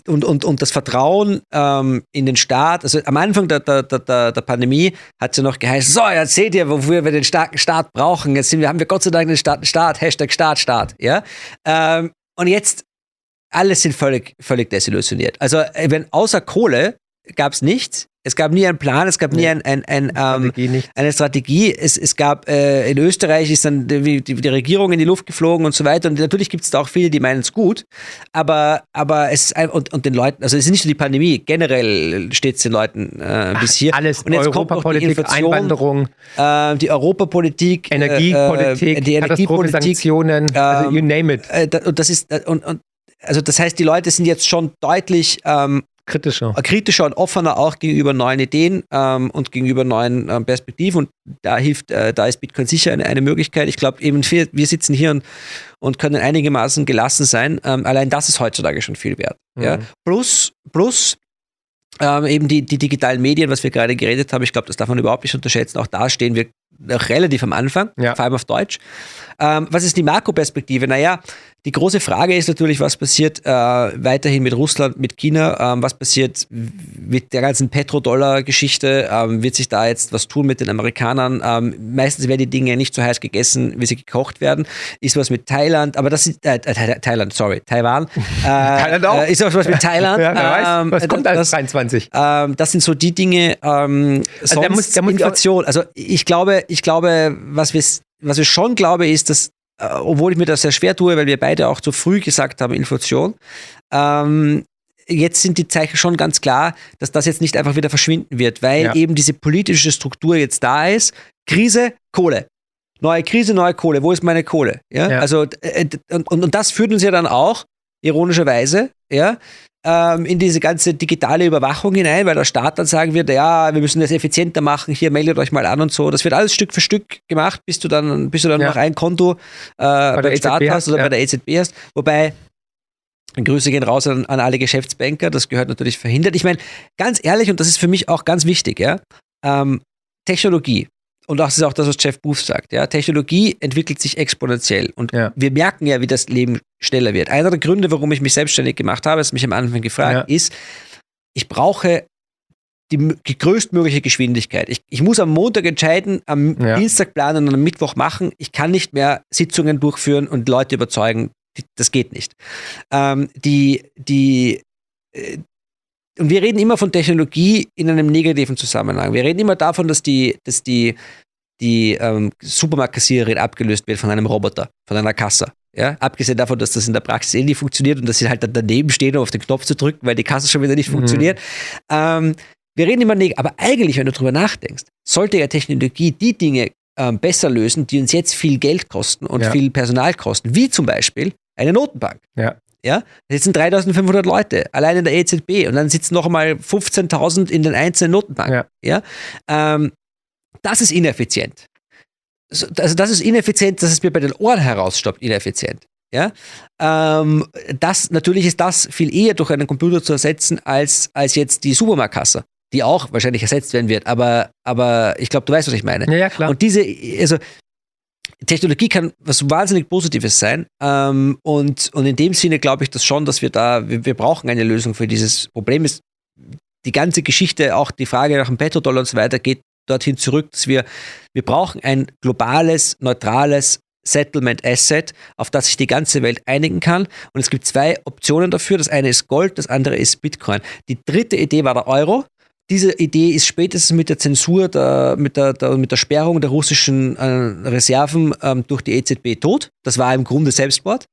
F: und, und, und das Vertrauen ähm, in den Staat, also am Anfang der, der, der, der Pandemie hat es ja noch geheißen, so, jetzt seht ihr, wofür wir den starken Staat brauchen. Jetzt sind wir, haben wir Gott sei Dank den starken Staat, Hashtag Staat, Staat. Ja? Ähm, und jetzt, alles sind völlig, völlig desillusioniert. Also, wenn außer Kohle gab es nichts. Es gab nie einen Plan, es gab nie ein, ein, ein, ähm,
B: Strategie nicht.
F: eine Strategie. Es, es gab äh, in Österreich ist dann die, die, die Regierung in die Luft geflogen und so weiter. Und natürlich gibt es da auch viele, die meinen es gut. Aber, aber es ist ein, und, und den Leuten, also es ist nicht nur die Pandemie, generell steht es den Leuten äh, bis hier.
B: Alles,
F: und jetzt kommt noch die
B: Europapolitik, Einwanderung,
F: äh, die Europapolitik,
B: Energiepolitik,
F: äh, die Energiepolitik.
B: Sanktionen, also
F: ähm,
B: you name it.
F: Äh, und das ist äh, und, und also das heißt, die Leute sind jetzt schon deutlich ähm,
B: Kritischer.
F: kritischer und offener auch gegenüber neuen Ideen ähm, und gegenüber neuen ähm, Perspektiven. Und da hilft, äh, da ist Bitcoin sicher eine, eine Möglichkeit. Ich glaube, eben wir, wir sitzen hier und, und können einigermaßen gelassen sein. Ähm, allein das ist heutzutage schon viel wert. Ja? Plus, plus ähm, eben die, die digitalen Medien, was wir gerade geredet haben, ich glaube, das darf man überhaupt nicht unterschätzen. Auch da stehen wir noch relativ am Anfang,
B: Ja.
F: vor allem auf Deutsch. Ähm, was ist die Makroperspektive? Naja, die große Frage ist natürlich, was passiert äh, weiterhin mit Russland, mit China, ähm, was passiert mit der ganzen Petrodollar-Geschichte, ähm, wird sich da jetzt was tun mit den Amerikanern? Ähm, meistens werden die Dinge nicht so heiß gegessen, wie sie gekocht werden. Ist was mit Thailand, aber das ist, äh, Thailand, sorry, Taiwan. [LAUGHS] Äh,
B: Thailand auch?
F: Äh, ist auch was mit Thailand. [LAUGHS]
B: Ja, wer weiß,
F: Ähm,
B: was kommt
F: das,
B: als 23?
F: ähm, das sind so die Dinge, ähm, sonst
B: Also da muss- da muss
F: Inflation. Also ich glaube, ich glaube, was wir, was wir schon glaube, ist, dass, äh, obwohl ich mir das sehr schwer tue, weil wir beide auch zu früh gesagt haben, Inflation, ähm, jetzt sind die Zeichen schon ganz klar, dass das jetzt nicht einfach wieder verschwinden wird, weil
B: Ja.
F: eben diese politische Struktur jetzt da ist. Krise, Kohle. Neue Krise, neue Kohle. Wo ist meine Kohle? Ja?
B: Ja.
F: Also, äh, und, und, und das führt uns ja dann auch, ironischerweise, ja, ähm, in diese ganze digitale Überwachung hinein, weil der Staat dann sagen wird, ja, wir müssen das effizienter machen, hier meldet euch mal an und so. Das wird alles Stück für Stück gemacht, bis du dann, bis du dann
B: Ja.
F: noch ein Konto äh, beim
B: der
F: Staat
B: EZB
F: hast oder
B: hast,
F: bei der EZB hast. Wobei, Grüße gehen raus an, an alle Geschäftsbanker, das gehört natürlich verhindert. Ich meine, ganz ehrlich, und das ist für mich auch ganz wichtig, ja, ähm, Technologie, und das ist auch das, was Jeff Booth sagt, ja, Technologie entwickelt sich exponentiell. Und
B: Ja.
F: wir merken ja, wie das Leben schneller wird. Einer der Gründe, warum ich mich selbstständig gemacht habe, du mich am Anfang gefragt,
B: Ja.
F: ist, ich brauche die, die größtmögliche Geschwindigkeit. Ich, ich muss am Montag entscheiden, am
B: Ja.
F: Dienstag planen und am Mittwoch machen. Ich kann nicht mehr Sitzungen durchführen und Leute überzeugen. Das geht nicht. Ähm, die, die, äh, und wir reden immer von Technologie in einem negativen Zusammenhang. Wir reden immer davon, dass die, dass die, die ähm, Supermarktkassiererin abgelöst wird von einem Roboter, von einer Kasse. Ja, abgesehen davon, dass das in der Praxis eh nicht funktioniert und dass sie halt dann daneben stehen, um auf den Knopf zu drücken, weil die Kasse schon wieder nicht
B: Mhm.
F: funktioniert. Ähm, wir reden immer negativ, aber eigentlich, wenn du drüber nachdenkst, sollte ja Technologie die Dinge ähm, besser lösen, die uns jetzt viel Geld kosten und
B: Ja.
F: viel Personal kosten, wie zum Beispiel eine Notenbank.
B: Ja.
F: Ja, da sitzen 3500 Leute allein in der EZB und dann sitzen noch einmal 15.000 in den einzelnen Notenbanken. Ja. Ähm, das ist ineffizient. So, Also das ist ineffizient, dass es mir bei den Ohren herausstoppt, ineffizient. Ja? Ähm, das, natürlich ist das viel eher durch einen Computer zu ersetzen, als, als jetzt die Supermarktkasse, die auch wahrscheinlich ersetzt werden wird. Aber, aber ich glaube, du weißt, was ich meine.
B: Ja, ja, klar.
F: Und diese, also Technologie kann was wahnsinnig Positives sein. Ähm, und, und in dem Sinne glaube ich das schon, dass wir da, wir, wir brauchen eine Lösung für dieses Problem. Ist die ganze Geschichte, auch die Frage nach dem Petrodollar und so weiter, geht dorthin zurück, dass wir, wir brauchen ein globales, neutrales Settlement Asset, auf das sich die ganze Welt einigen kann. Und es gibt zwei Optionen dafür. Das eine ist Gold, das andere ist Bitcoin. Die dritte Idee war der Euro. Diese Idee ist spätestens mit der Zensur, der, mit, der, der, mit der Sperrung der russischen äh, Reserven ähm, durch die EZB tot. Das war im Grunde Selbstmord.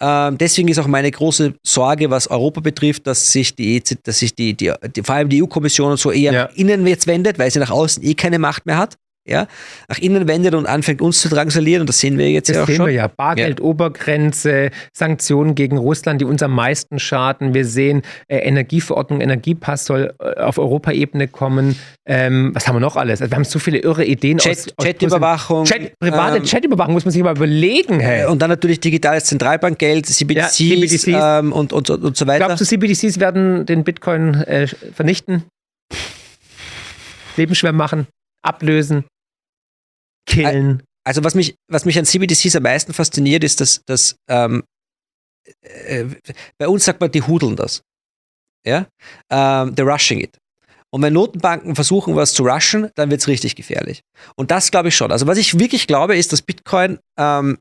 F: Ähm, deswegen ist auch meine große Sorge, was Europa betrifft, dass sich die, EZ, dass sich die, die, die vor allem die EU-Kommission und so eher
B: Ja.
F: innen jetzt wendet, weil sie nach außen eh keine Macht mehr hat. Ja, nach innen wendet und anfängt uns zu drangsalieren und das sehen wir jetzt
B: Das
F: ja auch
B: sehen
F: schon.
B: wir ja. Bargeldobergrenze, Sanktionen gegen Russland, die uns am meisten schaden. Wir sehen äh, Energieverordnung, Energiepass soll äh, auf Europaebene kommen. Ähm, was haben wir noch alles? Also wir haben so viele irre Ideen
F: Chat,
B: aus, aus
F: Chatüberwachung.
B: Chat, private
F: ähm,
B: Chatüberwachung muss man sich mal überlegen. Hey.
F: Und dann natürlich digitales Zentralbankgeld, CBDCs,
B: CBDCs.
F: Ähm, und, und, so- und so weiter.
B: Glaubst du, CBDCs werden den Bitcoin äh, vernichten? Leben schwer machen? Ablösen? Killen?
F: Also was mich, was mich an CBDCs am meisten fasziniert, ist, dass, dass ähm, äh, bei uns sagt man, die hudeln das. Ja? Ähm, they're rushing it. Und wenn Notenbanken versuchen, was zu rushen, dann wird es richtig gefährlich. Und das glaube ich schon. Also was ich wirklich glaube, ist, dass Bitcoin, ähm,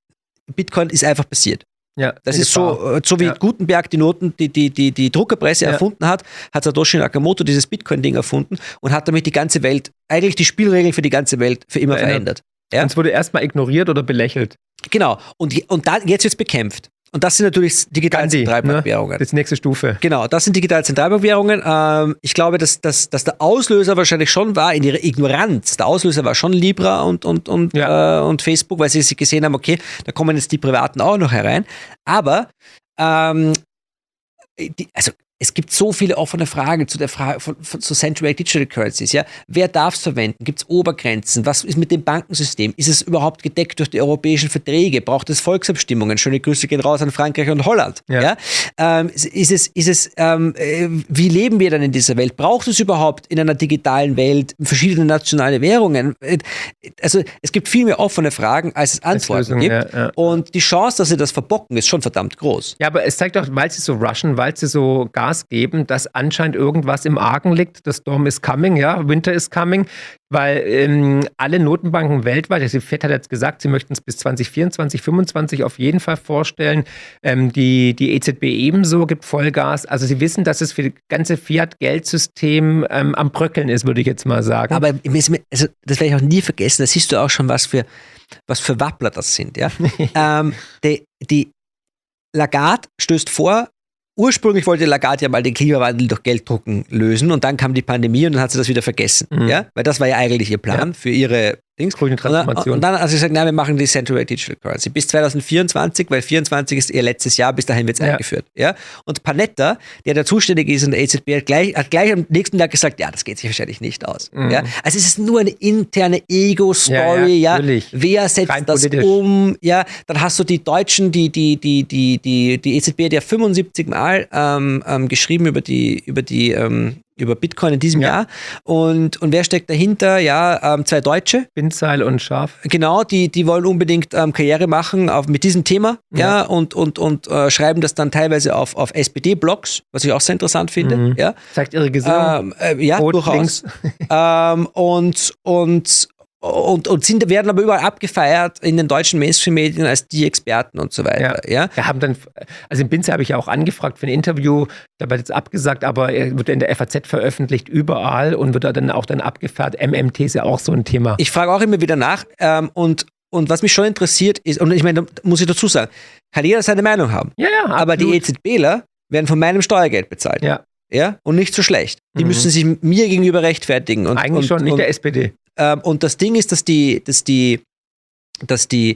F: Bitcoin ist einfach passiert.
B: Ja,
F: Das ist so, äh, so wie
B: Ja.
F: Gutenberg die Noten, die, die, die, die Druckerpresse
B: Ja.
F: erfunden hat, hat Satoshi Nakamoto dieses Bitcoin-Ding erfunden und hat damit die ganze Welt, eigentlich die Spielregeln für die ganze Welt für immer
B: Verändert.
F: Ja.
B: Es wurde erstmal ignoriert oder belächelt.
F: Genau. Und, und dann, jetzt wird es bekämpft. Und das sind natürlich digitale
B: Gandhi, ne?
F: Zentralbankwährungen.
B: Das ist die nächste Stufe.
F: Genau, das sind digitale Zentralbankwährungen. Ähm, ich glaube, dass, dass, dass der Auslöser wahrscheinlich schon war in ihrer Ignoranz. Der Auslöser war schon Libra und, und, und,
B: Ja.
F: äh, und Facebook, weil sie sie gesehen haben, okay, da kommen jetzt die Privaten auch noch herein. Aber ähm, die, also es gibt so viele offene Fragen zu der Frage von, von zu Central Digital Currencies. Ja? Wer darf es verwenden? Gibt es Obergrenzen? Was ist mit dem Bankensystem? Ist es überhaupt gedeckt durch die europäischen Verträge? Braucht es Volksabstimmungen? Schöne Grüße gehen raus an Frankreich und Holland.
B: Ja.
F: Ja? Ähm, ist es, ist es, ähm, äh, wie leben wir dann in dieser Welt? Braucht es überhaupt in einer digitalen Welt verschiedene nationale Währungen? Äh, Also es gibt viel mehr offene Fragen, als es Antworten
B: Lösung,
F: gibt.
B: ja, ja.
F: Und die Chance, dass sie das verbocken, ist schon verdammt groß.
B: Ja, aber es zeigt doch, weil sie so rushen, weil sie so Gas geben, dass anscheinend irgendwas im Argen liegt. The storm is coming, ja, winter is coming, weil ähm, alle Notenbanken weltweit, also die FED hat jetzt gesagt, sie möchten es bis 2024, 2025 auf jeden Fall vorstellen. Ähm, die, die EZB ebenso gibt Vollgas. Also sie wissen, dass es für das ganze Fiat-Geldsystem ähm, am Bröckeln ist, würde ich jetzt mal sagen.
F: Aber also, das werde ich auch nie vergessen. Da siehst du auch schon, was für, was für Wappler das sind. Ja? [LAUGHS] ähm, die, die Lagarde stößt vor, ursprünglich wollte Lagarde ja mal den Klimawandel durch Gelddrucken lösen und dann kam die Pandemie und dann hat sie das wieder vergessen.
B: Mhm.
F: Ja? Weil das war ja eigentlich ihr Plan für ihre Dings.
B: Grüne
F: Und und dann hat sie gesagt, nein, wir machen die Central Rate Digital Currency bis 2024, weil 24 ist ihr letztes Jahr, bis dahin wird es
B: Ja.
F: eingeführt. Ja? Und Panetta, der da zuständig ist in der EZB, hat gleich, hat gleich am nächsten Tag gesagt, ja, das geht sich wahrscheinlich nicht aus.
B: Mhm.
F: Ja? Also es ist nur eine interne Ego-Story,
B: Ja, ja.
F: Wer setzt
B: Rein
F: das
B: politisch.
F: um? Ja, dann hast du die Deutschen, die, die, die, die, die, die EZB hat ja 75 Mal ähm, ähm, geschrieben über die, über die, ähm, über Bitcoin in diesem
B: Ja.
F: Jahr. Und, und wer steckt dahinter? Ja, ähm, zwei Deutsche.
B: Windseil und Schaf.
F: Genau, die, die wollen unbedingt ähm, Karriere machen auf, mit diesem Thema, ja,
B: Ja.
F: und, und, und äh, schreiben das dann teilweise auf, auf SPD-Blogs, was ich auch sehr interessant finde,
B: Mhm.
F: ja.
B: Zeigt ihre Gesinnung.
F: Ähm, äh, ja,
B: Rot,
F: durchaus. ähm, und, und, und, und sind, werden aber überall abgefeiert in den deutschen Mainstream-Medien als die Experten und so weiter, ja.
B: Wir haben dann, also in Binze habe ich ja auch angefragt für ein Interview, da wird jetzt abgesagt, aber er wird in der FAZ veröffentlicht, überall und wird da dann auch dann abgefährt. MMT ist ja auch so ein Thema.
F: Ich frage auch immer wieder nach ähm, und, und was mich schon interessiert ist, und ich meine, da muss ich dazu sagen, kann jeder seine Meinung haben,
B: ja, ja,
F: aber die
B: absolut.
F: EZBler werden von meinem Steuergeld bezahlt.
B: Ja,
F: Ja, und nicht so schlecht. Die
B: Mhm.
F: müssen sich mir gegenüber rechtfertigen. Und,
B: eigentlich
F: und,
B: schon, nicht
F: und,
B: der SPD.
F: Ähm, und das Ding ist, dass die, dass die, dass die,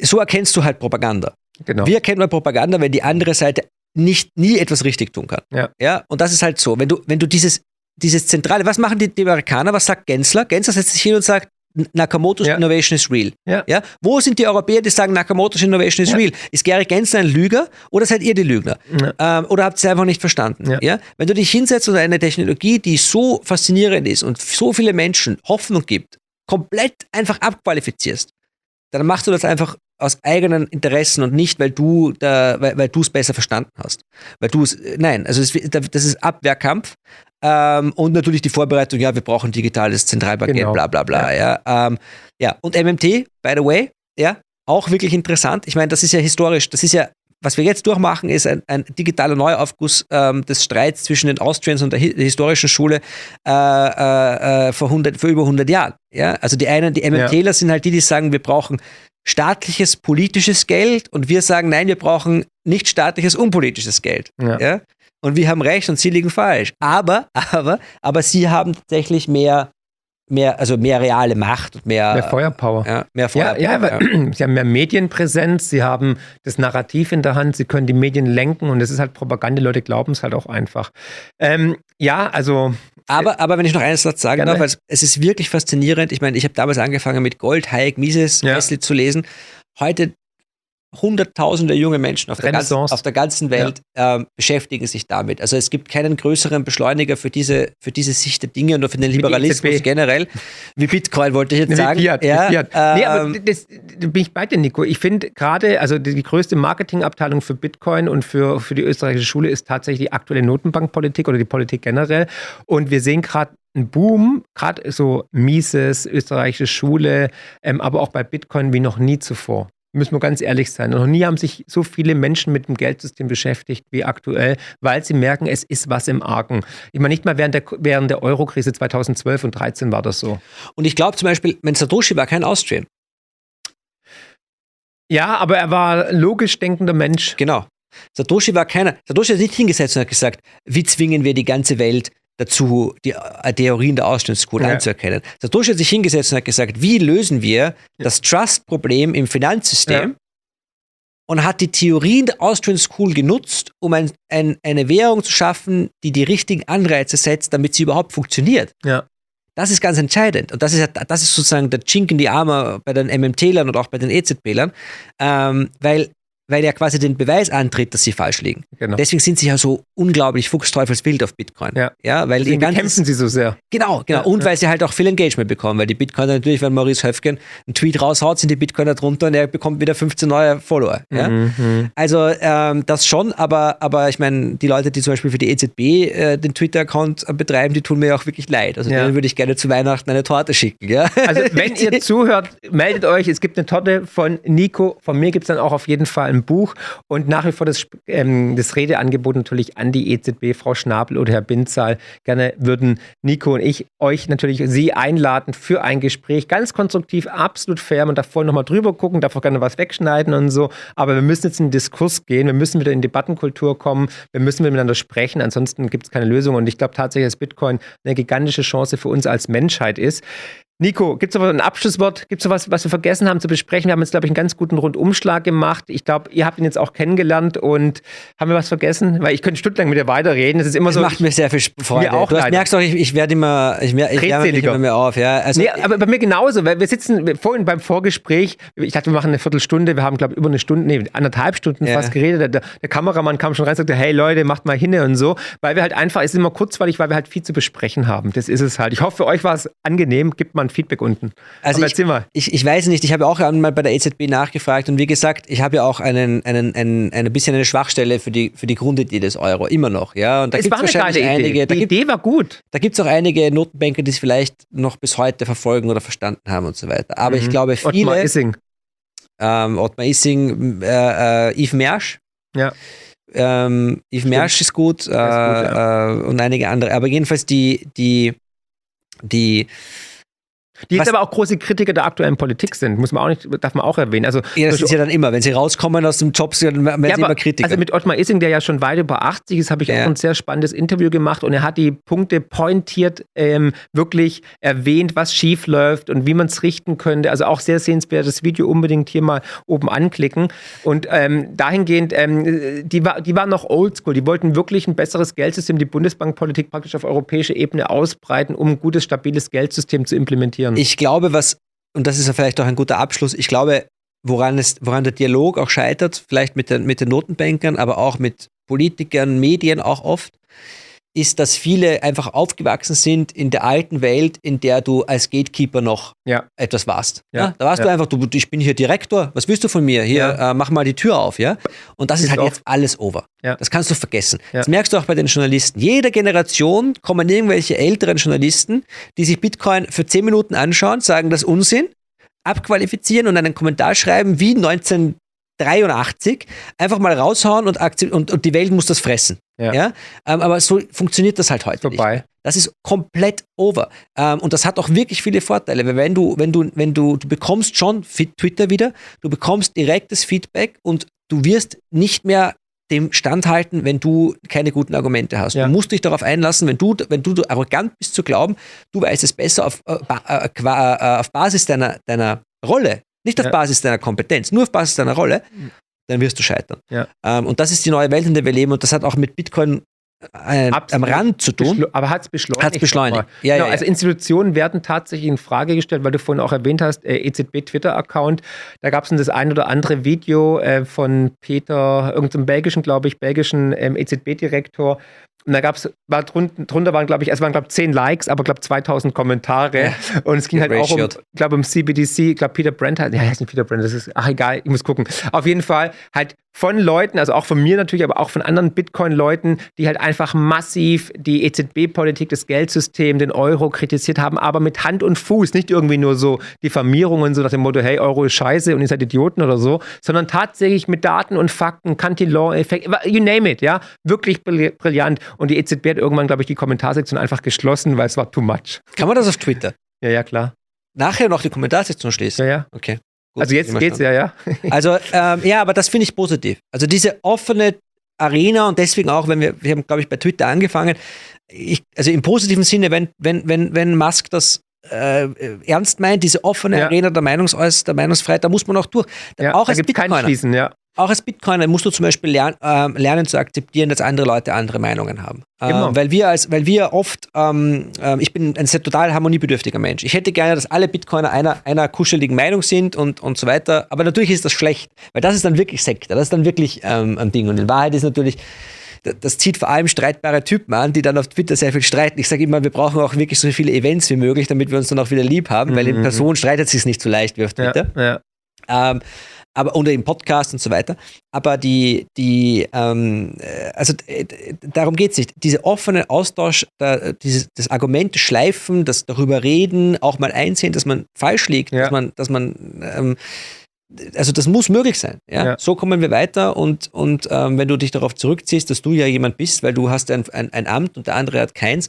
F: so erkennst du halt Propaganda.
B: Genau.
F: Wie erkennt man Propaganda, wenn die andere Seite nicht, nie etwas richtig tun kann?
B: Ja.
F: ja. Und das ist halt so. Wenn du, wenn du dieses, dieses Zentrale, was machen die, die Amerikaner? Was sagt Gensler? Gensler setzt sich hin und sagt, Nakamoto's
B: Ja.
F: Innovation is real.
B: Ja.
F: Ja? Wo sind die Europäer, die sagen, Nakamoto's Innovation is
B: Ja.
F: real? Ist Gary Gensler ein Lüger oder seid ihr die Lügner? Ähm, oder habt ihr es einfach nicht verstanden?
B: Ja.
F: Wenn du dich hinsetzt und eine Technologie, die so faszinierend ist und so viele Menschen Hoffnung gibt, komplett einfach abqualifizierst, dann machst du das einfach aus eigenen Interessen und nicht, weil du da, weil, weil du es besser verstanden hast. Weil du es, nein, also das ist Abwehrkampf ähm, und natürlich die Vorbereitung, ja, wir brauchen digitales Zentralbankgeld,
B: Genau.
F: bla bla bla, ja. Ähm, ja. Und MMT, by the way, ja, auch wirklich interessant. Ich meine, das ist ja historisch, das ist ja, was wir jetzt durchmachen, ist ein, ein digitaler Neuaufguss ähm, des Streits zwischen den Austrians und der, hi- der historischen Schule äh, äh, äh, vor, 100, vor über 100 Jahren. Ja? Also die einen, die MMTler sind halt die, die sagen, wir brauchen staatliches, politisches Geld und wir sagen, nein, wir brauchen nicht staatliches, unpolitisches Geld.
B: Ja.
F: Ja? Und wir haben recht und sie liegen falsch. Aber, aber, aber sie haben tatsächlich mehr, mehr, also mehr reale Macht und mehr,
B: Mehr Feuerpower.
F: ja, mehr
B: Ja,
F: Feuer.
B: ja, weil [CLEARS THROAT] sie haben mehr Medienpräsenz, sie haben das Narrativ in der Hand, sie können die Medien lenken und es ist halt Propaganda, die Leute glauben es halt auch einfach. Ähm, ja, also
F: Aber, aber wenn ich noch einen Satz sagen
B: Gerne.
F: darf, weil es, es ist wirklich faszinierend. Ich meine, ich habe damals angefangen mit Gold, Hayek, Mises,
B: Ja.
F: Wesley zu lesen. Heute hunderttausende junge Menschen auf der, ganzen, auf der ganzen Welt ähm, beschäftigen sich damit. Also es gibt keinen größeren Beschleuniger für diese, für diese Sicht der Dinge und für den Liberalismus
B: EZB.
F: generell. Wie Bitcoin wollte ich jetzt
B: Wie
F: sagen.
B: Fiat,
F: ja,
B: wie Fiat. nee, aber
F: ähm,
B: das, da bin ich bei dir, Nico. Ich finde gerade, also die, größte Marketingabteilung für Bitcoin und für, für die österreichische Schule ist tatsächlich die aktuelle Notenbankpolitik oder die Politik generell. Und wir sehen gerade einen Boom, gerade so Mises, österreichische Schule, ähm, aber auch bei Bitcoin wie noch nie zuvor. Müssen wir ganz ehrlich sein. Noch nie haben sich so viele Menschen mit dem Geldsystem beschäftigt wie aktuell, weil sie merken, es ist was im Argen. Ich meine, nicht mal während der, während der Euro-Krise 2012 und 2013 war das so.
F: Und ich glaube zum Beispiel, mein Satoshi war kein Austrian.
B: Ja, aber er war logisch denkender Mensch.
F: Genau. Satoshi war keiner. Satoshi hat sich nicht hingesetzt und hat gesagt, wie zwingen wir die ganze Welt dazu, die äh, Theorien der Austrian School
B: Ja.
F: anzuerkennen. Satoshi hat sich hingesetzt und hat gesagt, wie lösen wir das Trust-Problem im Finanzsystem und hat die Theorien der Austrian School genutzt, um ein, ein, eine Währung zu schaffen, die die richtigen Anreize setzt, damit sie überhaupt funktioniert.
B: Ja.
F: Das ist ganz entscheidend. Und das ist, ja- das ist sozusagen der Chink in die Arme bei den MMT-Lern und auch bei den EZB-Lern, ähm, weil, weil er quasi den Beweis antritt, dass sie falsch liegen.
B: Genau.
F: Deswegen sind sie ja so unglaublich fuchsteufelswild auf Bitcoin.
B: Ja.
F: ja weil die
B: Deswegen
F: ganzen,
B: kämpfen sie so sehr.
F: Genau, genau.
B: Ja,
F: und
B: ja.
F: weil sie halt auch viel Engagement bekommen, weil die Bitcoiner natürlich, wenn Maurice Höfgen einen Tweet raushaut, sind die Bitcoiner drunter und er bekommt wieder 15 neue Follower. Ja?
B: Mhm.
F: Also ähm, das schon, aber, aber ich meine, die Leute, die zum Beispiel für die EZB äh, den Twitter-Account äh, betreiben, die tun mir auch wirklich leid. Also
B: Ja.
F: denen würde ich gerne zu Weihnachten eine Torte schicken. Ja?
B: Also wenn [LAUGHS] ihr zuhört, meldet euch. Es gibt eine Torte von Nico. Von mir gibt es dann auch auf jeden Fall ein Buch. Und nach wie vor das, ähm, das Redeangebot natürlich an die EZB, Frau Schnabel oder Herr Binzahl. Gerne würden Nico und ich euch natürlich Sie einladen für ein Gespräch. Ganz konstruktiv, absolut fair. Man darf vorher nochmal drüber gucken, darf auch gerne was wegschneiden und so. Aber wir müssen jetzt in den Diskurs gehen. Wir müssen wieder in Debattenkultur kommen. Wir müssen miteinander sprechen. Ansonsten gibt es keine Lösung. Und ich glaube tatsächlich, dass Bitcoin eine gigantische Chance für uns als Menschheit ist. Nico, gibt es noch ein Abschlusswort? Gibt es noch was, was wir vergessen haben zu besprechen? Wir haben jetzt, glaube ich, einen ganz guten Rundumschlag gemacht. Ich glaube, ihr habt ihn jetzt auch kennengelernt und haben wir was vergessen? Weil ich könnte stundenlang mit dir weiterreden. Es ist immer
F: Das
B: so.
F: macht mir sehr viel Freude.
B: Mir auch
F: du hast, merkst auch, ich, ich werde immer, ich, ich wärme mich immer mehr auf. Ja? Also,
B: Nee, aber bei mir genauso, weil wir sitzen vorhin beim Vorgespräch, ich dachte, wir machen eine Viertelstunde, wir haben, glaube ich, über eine Stunde, nee, anderthalb Stunden
F: Ja.
B: fast geredet. Der, der, Kameramann kam schon rein und sagte, hey Leute, macht mal hinne und so, weil wir halt einfach, es ist immer kurzweilig, weil wir halt viel zu besprechen haben. Das ist es halt. Ich hoffe, für euch war es angenehm. Gebt mal ein Feedback unten.
F: Also
B: Aber
F: ich,
B: erzähl mal.
F: ich, ich weiß nicht, ich habe auch einmal bei der EZB nachgefragt und wie gesagt, ich habe ja auch einen, einen, einen, ein bisschen eine Schwachstelle für die, für die Grundidee des Euro, immer noch. Ja? Und da
B: Es
F: gibt
B: war
F: es
B: eine geile Idee.
F: einige,
B: Die
F: gibt
B: Idee war gut.
F: da gibt's auch einige Notenbanker, die es vielleicht noch bis heute verfolgen oder verstanden haben und so weiter. Aber ich glaube,
B: Ottmar
F: viele,
B: Issing.
F: ähm, Ottmar Issing, äh, äh, Yves Mersch,
B: Ja.
F: ähm, Yves Mersch ist gut, äh,
B: gut,
F: äh, und einige andere. Aber jedenfalls die, die, die,
B: Die jetzt aber auch große Kritiker der aktuellen Politik sind, muss man auch nicht, darf man auch erwähnen. Also,
F: ja, das ist ja dann immer, wenn sie rauskommen aus dem Job, dann werden
B: Ja,
F: sie immer Kritiker.
B: Also mit Ottmar Issing, der ja schon weit über 80 ist, habe ich
F: Ja.
B: auch ein sehr spannendes Interview gemacht und er hat die Punkte pointiert ähm, wirklich erwähnt, was schief läuft und wie man es richten könnte. Also auch sehr sehenswertes Video, unbedingt hier mal oben anklicken. Und ähm, dahingehend, ähm, die, war, die waren noch oldschool, die wollten wirklich ein besseres Geldsystem, die Bundesbankpolitik praktisch auf europäischer Ebene ausbreiten, um ein gutes, stabiles Geldsystem zu implementieren.
F: Ich glaube, was, und das ist ja vielleicht auch ein guter Abschluss, ich glaube, woran, es, woran der Dialog auch scheitert, vielleicht mit den, mit den Notenbankern, aber auch mit Politikern, Medien auch oft, ist, dass viele einfach aufgewachsen sind in der alten Welt, in der du als Gatekeeper noch
B: Ja.
F: etwas warst.
B: Ja,
F: Ja, da warst du einfach, du, ich bin hier Direktor, was willst du von mir? Hier, äh, mach mal die Tür auf, ja? Und das ist,
B: Ist
F: halt
B: oft-
F: jetzt alles over.
B: Ja.
F: Das kannst du vergessen. Das merkst du auch bei den Journalisten. Jede Generation kommen irgendwelche älteren Journalisten, die sich Bitcoin für 10 Minuten anschauen, sagen das Unsinn, abqualifizieren und einen Kommentar schreiben wie 1983, einfach mal raushauen und, und, und die Welt muss das fressen.
B: Ja.
F: Ja. Ähm, aber so funktioniert das halt heute nicht.
B: Vorbei.
F: Das ist komplett over. Ähm, und das hat auch wirklich viele Vorteile, weil wenn du, wenn du, wenn du, du bekommst schon Twitter wieder, du bekommst direktes Feedback und du wirst nicht mehr dem standhalten, wenn du keine guten Argumente hast.
B: Ja.
F: Du musst dich darauf einlassen, wenn du, wenn du arrogant bist zu glauben, du weißt es besser auf, äh, äh, äh, auf Basis deiner, deiner Rolle, nicht auf
B: Ja.
F: Basis deiner Kompetenz, nur auf Basis deiner Rolle, dann wirst du scheitern.
B: Ja.
F: Ähm, und das ist die neue Welt, in der wir leben und das hat auch mit Bitcoin äh, am. Rand zu tun.
B: Aber hat es beschleunigt.
F: Hat's beschleunigt.
B: nochmal.
F: Ja,
B: genau,
F: ja.
B: Also Institutionen werden tatsächlich in Frage gestellt, weil du vorhin auch erwähnt hast, äh, EZB-Twitter-Account. Da gab es das ein oder andere Video äh, von Peter, irgendeinem belgischen, glaube ich, belgischen ähm, EZB-Direktor. Und da gab's, war drunter, drunter waren, glaube ich, es waren, glaube ich, 10 Likes, aber, glaube 2000 Kommentare. Und es ging halt auch um, glaube um CBDC, ich glaube Peter Brent hat, ja, er heißt nicht Peter Brent, das ist, ach egal, ich muss gucken. Auf jeden Fall halt von Leuten, also auch von mir natürlich, aber auch von anderen Bitcoin-Leuten, die halt einfach massiv die EZB-Politik, das Geldsystem, den Euro kritisiert haben, aber mit Hand und Fuß, nicht irgendwie nur so Diffamierungen, so nach dem Motto, hey, Euro ist scheiße und ihr seid Idioten oder so, sondern tatsächlich mit Daten und Fakten, Cantillon-Effekt, you name it, ja, wirklich brillant. Und die EZB hat irgendwann, glaube ich, die Kommentarsektion einfach geschlossen, weil es war too much.
F: Kann man das auf Twitter?
B: Ja, ja, klar.
F: Nachher noch die Kommentarsektion schließen?
B: Ja, ja.
F: Okay.
B: Gut, also jetzt geht's ja, ja. [LAUGHS]
F: also ähm, ja, aber das finde ich positiv. Also diese offene Arena und deswegen auch, wenn wir, wir haben, glaube ich, bei Twitter angefangen, ich, also im positiven Sinne, wenn, wenn, wenn, wenn Musk das äh, ernst meint, diese offene ja. Arena der, Meinungsäuß der Meinungsfreiheit, da muss man auch durch.
B: Ja, auch da als Bitcoiner. Schließen, ja.
F: Auch als Bitcoiner musst du zum Beispiel lern, äh, lernen zu akzeptieren, dass andere Leute andere Meinungen haben. Ähm, weil wir als, weil wir oft, ähm, äh, ich bin ein sehr total harmoniebedürftiger Mensch. Ich hätte gerne, dass alle Bitcoiner einer, einer kuscheligen Meinung sind und, und so weiter. Aber natürlich ist das schlecht, weil das ist dann wirklich Sekte, das ist dann wirklich ähm, ein Ding. Und in Wahrheit ist natürlich, das zieht vor allem streitbare Typen an, die dann auf Twitter sehr viel streiten. Ich sage immer, wir brauchen auch wirklich so viele Events wie möglich, damit wir uns dann auch wieder lieb haben, mhm. weil in mhm. Person streitet sich nicht so leicht wie auf Twitter. Ja, ja. Ähm, aber oder im Podcast und so weiter. Aber die, die, ähm, äh, also äh, darum geht es nicht. Dieser offene Austausch, da, dieses, das Argument schleifen, das darüber reden, auch mal einsehen, dass man falsch liegt, ja. dass man, dass man ähm, also das muss möglich sein. Ja? ja? So kommen wir weiter und, und ähm, wenn du dich darauf zurückziehst, dass du ja jemand bist, weil du hast ein, ein, ein Amt und der andere hat keins.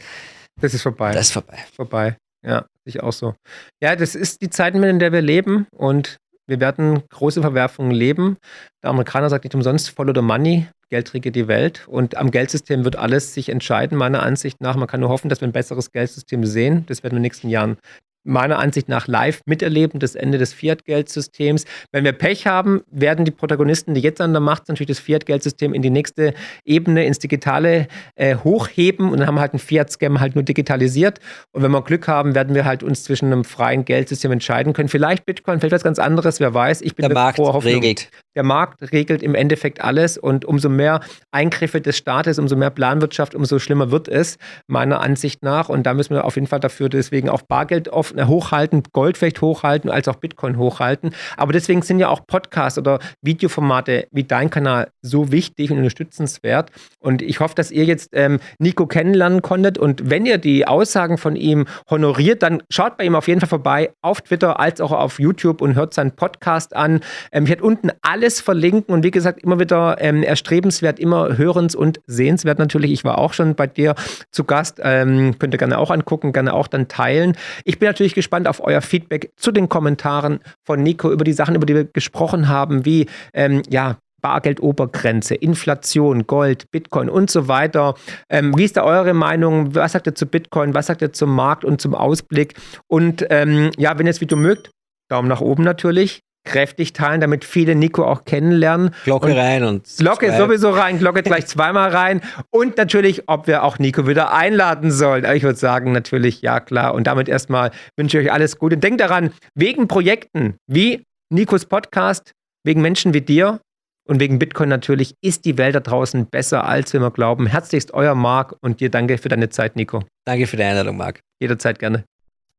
B: Das ist vorbei.
F: Das ist vorbei.
B: Vorbei. Ja, ich auch so. Ja, das ist die Zeit, in der wir leben und wir werden große Verwerfungen leben. Der Amerikaner sagt nicht umsonst, follow the money, Geld regiert die Welt. Und am Geldsystem wird alles sich entscheiden, meiner Ansicht nach. Man kann nur hoffen, dass wir ein besseres Geldsystem sehen. Das werden wir in den nächsten Jahren meiner Ansicht nach live miterleben, das Ende des Fiat-Geldsystems. Wenn wir Pech haben, werden die Protagonisten, die jetzt an der Macht sind, natürlich das Fiat-Geldsystem in die nächste Ebene, ins Digitale äh, hochheben und dann haben wir halt einen Fiat-Scam halt nur digitalisiert. Und wenn wir Glück haben, werden wir halt uns zwischen einem freien Geldsystem entscheiden können. Vielleicht Bitcoin, vielleicht was ganz anderes, wer weiß. Ich bin
F: der Markt regelt.
B: Der Markt regelt im Endeffekt alles und umso mehr Eingriffe des Staates, umso mehr Planwirtschaft, umso schlimmer wird es, meiner Ansicht nach. Und da müssen wir auf jeden Fall dafür deswegen auch Bargeld offen äh, hochhalten, Gold vielleicht hochhalten, als auch Bitcoin hochhalten. Aber deswegen sind ja auch Podcasts oder Videoformate wie dein Kanal so wichtig und unterstützenswert. Und ich hoffe, dass ihr jetzt ähm, Nico kennenlernen konntet. Und wenn ihr die Aussagen von ihm honoriert, dann schaut bei ihm auf jeden Fall vorbei auf Twitter als auch auf YouTube und hört seinen Podcast an. Ähm, ich werde unten alles verlinken und wie gesagt, immer wieder ähm, erstrebenswert, immer hörens- und sehenswert natürlich. Ich war auch schon bei dir zu Gast. Ähm, könnt ihr gerne auch angucken, gerne auch dann teilen. Ich bin natürlich gespannt auf euer Feedback zu den Kommentaren von Nico über die Sachen, über die wir gesprochen haben, wie ähm, ja, Bargeldobergrenze, Inflation, Gold, Bitcoin und so weiter. Ähm, wie ist da eure Meinung? Was sagt ihr zu Bitcoin? Was sagt ihr zum Markt und zum Ausblick? Und ähm, ja, wenn ihr das Video mögt, Daumen nach oben natürlich kräftig teilen, damit viele Nico auch kennenlernen.
F: Glocke und rein und.
B: Glocke zwei. sowieso rein, Glocke gleich zweimal rein. Und natürlich, ob wir auch Nico wieder einladen sollen. Aber ich würde sagen, natürlich, ja klar. Und damit erstmal wünsche ich euch alles Gute. Und denkt daran, wegen Projekten wie Nikos Podcast, wegen Menschen wie dir und wegen Bitcoin natürlich, ist die Welt da draußen besser, als wir glauben. Herzlichst euer Marc und dir danke für deine Zeit, Nico.
F: Danke für die Einladung, Marc.
B: Jederzeit gerne.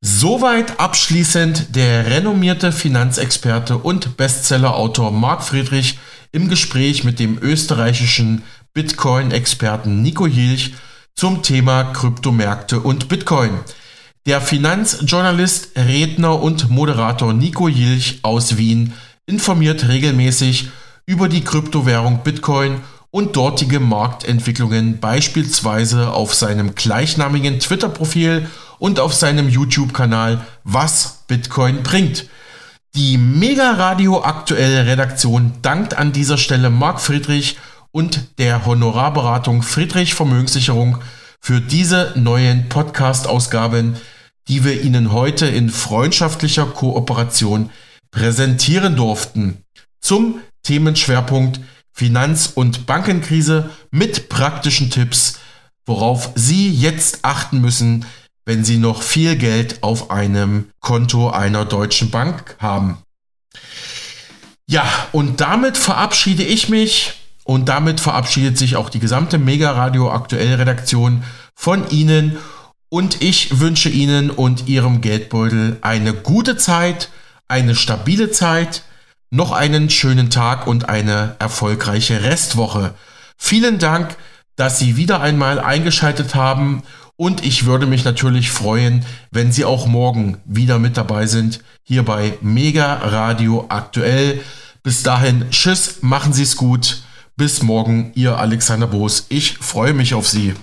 A: Soweit abschließend der renommierte Finanzexperte und Bestsellerautor Marc Friedrich im Gespräch mit dem österreichischen Bitcoin-Experten Nico Hilch zum Thema Kryptomärkte und Bitcoin. Der Finanzjournalist, Redner und Moderator Nico Hilch aus Wien informiert regelmäßig über die Kryptowährung Bitcoin und dortige Marktentwicklungen beispielsweise auf seinem gleichnamigen Twitter-Profil und auf seinem YouTube-Kanal Was Bitcoin bringt. Die Mega Radio aktuelle Redaktion dankt an dieser Stelle Marc Friedrich und der Honorarberatung Friedrich Vermögenssicherung für diese neuen Podcast-Ausgaben, die wir Ihnen heute in freundschaftlicher Kooperation präsentieren durften. Zum Themenschwerpunkt Finanz- und Bankenkrise mit praktischen Tipps, worauf Sie jetzt achten müssen, wenn Sie noch viel Geld auf einem Konto einer deutschen Bank haben. Ja, und damit verabschiede ich mich und damit verabschiedet sich auch die gesamte Mega Radio Aktuell Redaktion von Ihnen und ich wünsche Ihnen und Ihrem Geldbeutel eine gute Zeit, eine stabile Zeit, noch einen schönen Tag und eine erfolgreiche Restwoche. Vielen Dank, dass Sie wieder einmal eingeschaltet haben und ich würde mich natürlich freuen, wenn Sie auch morgen wieder mit dabei sind, hier bei Mega Radio aktuell. Bis dahin, tschüss, machen Sie es gut. Bis morgen, Ihr Alexander Boos. Ich freue mich auf Sie.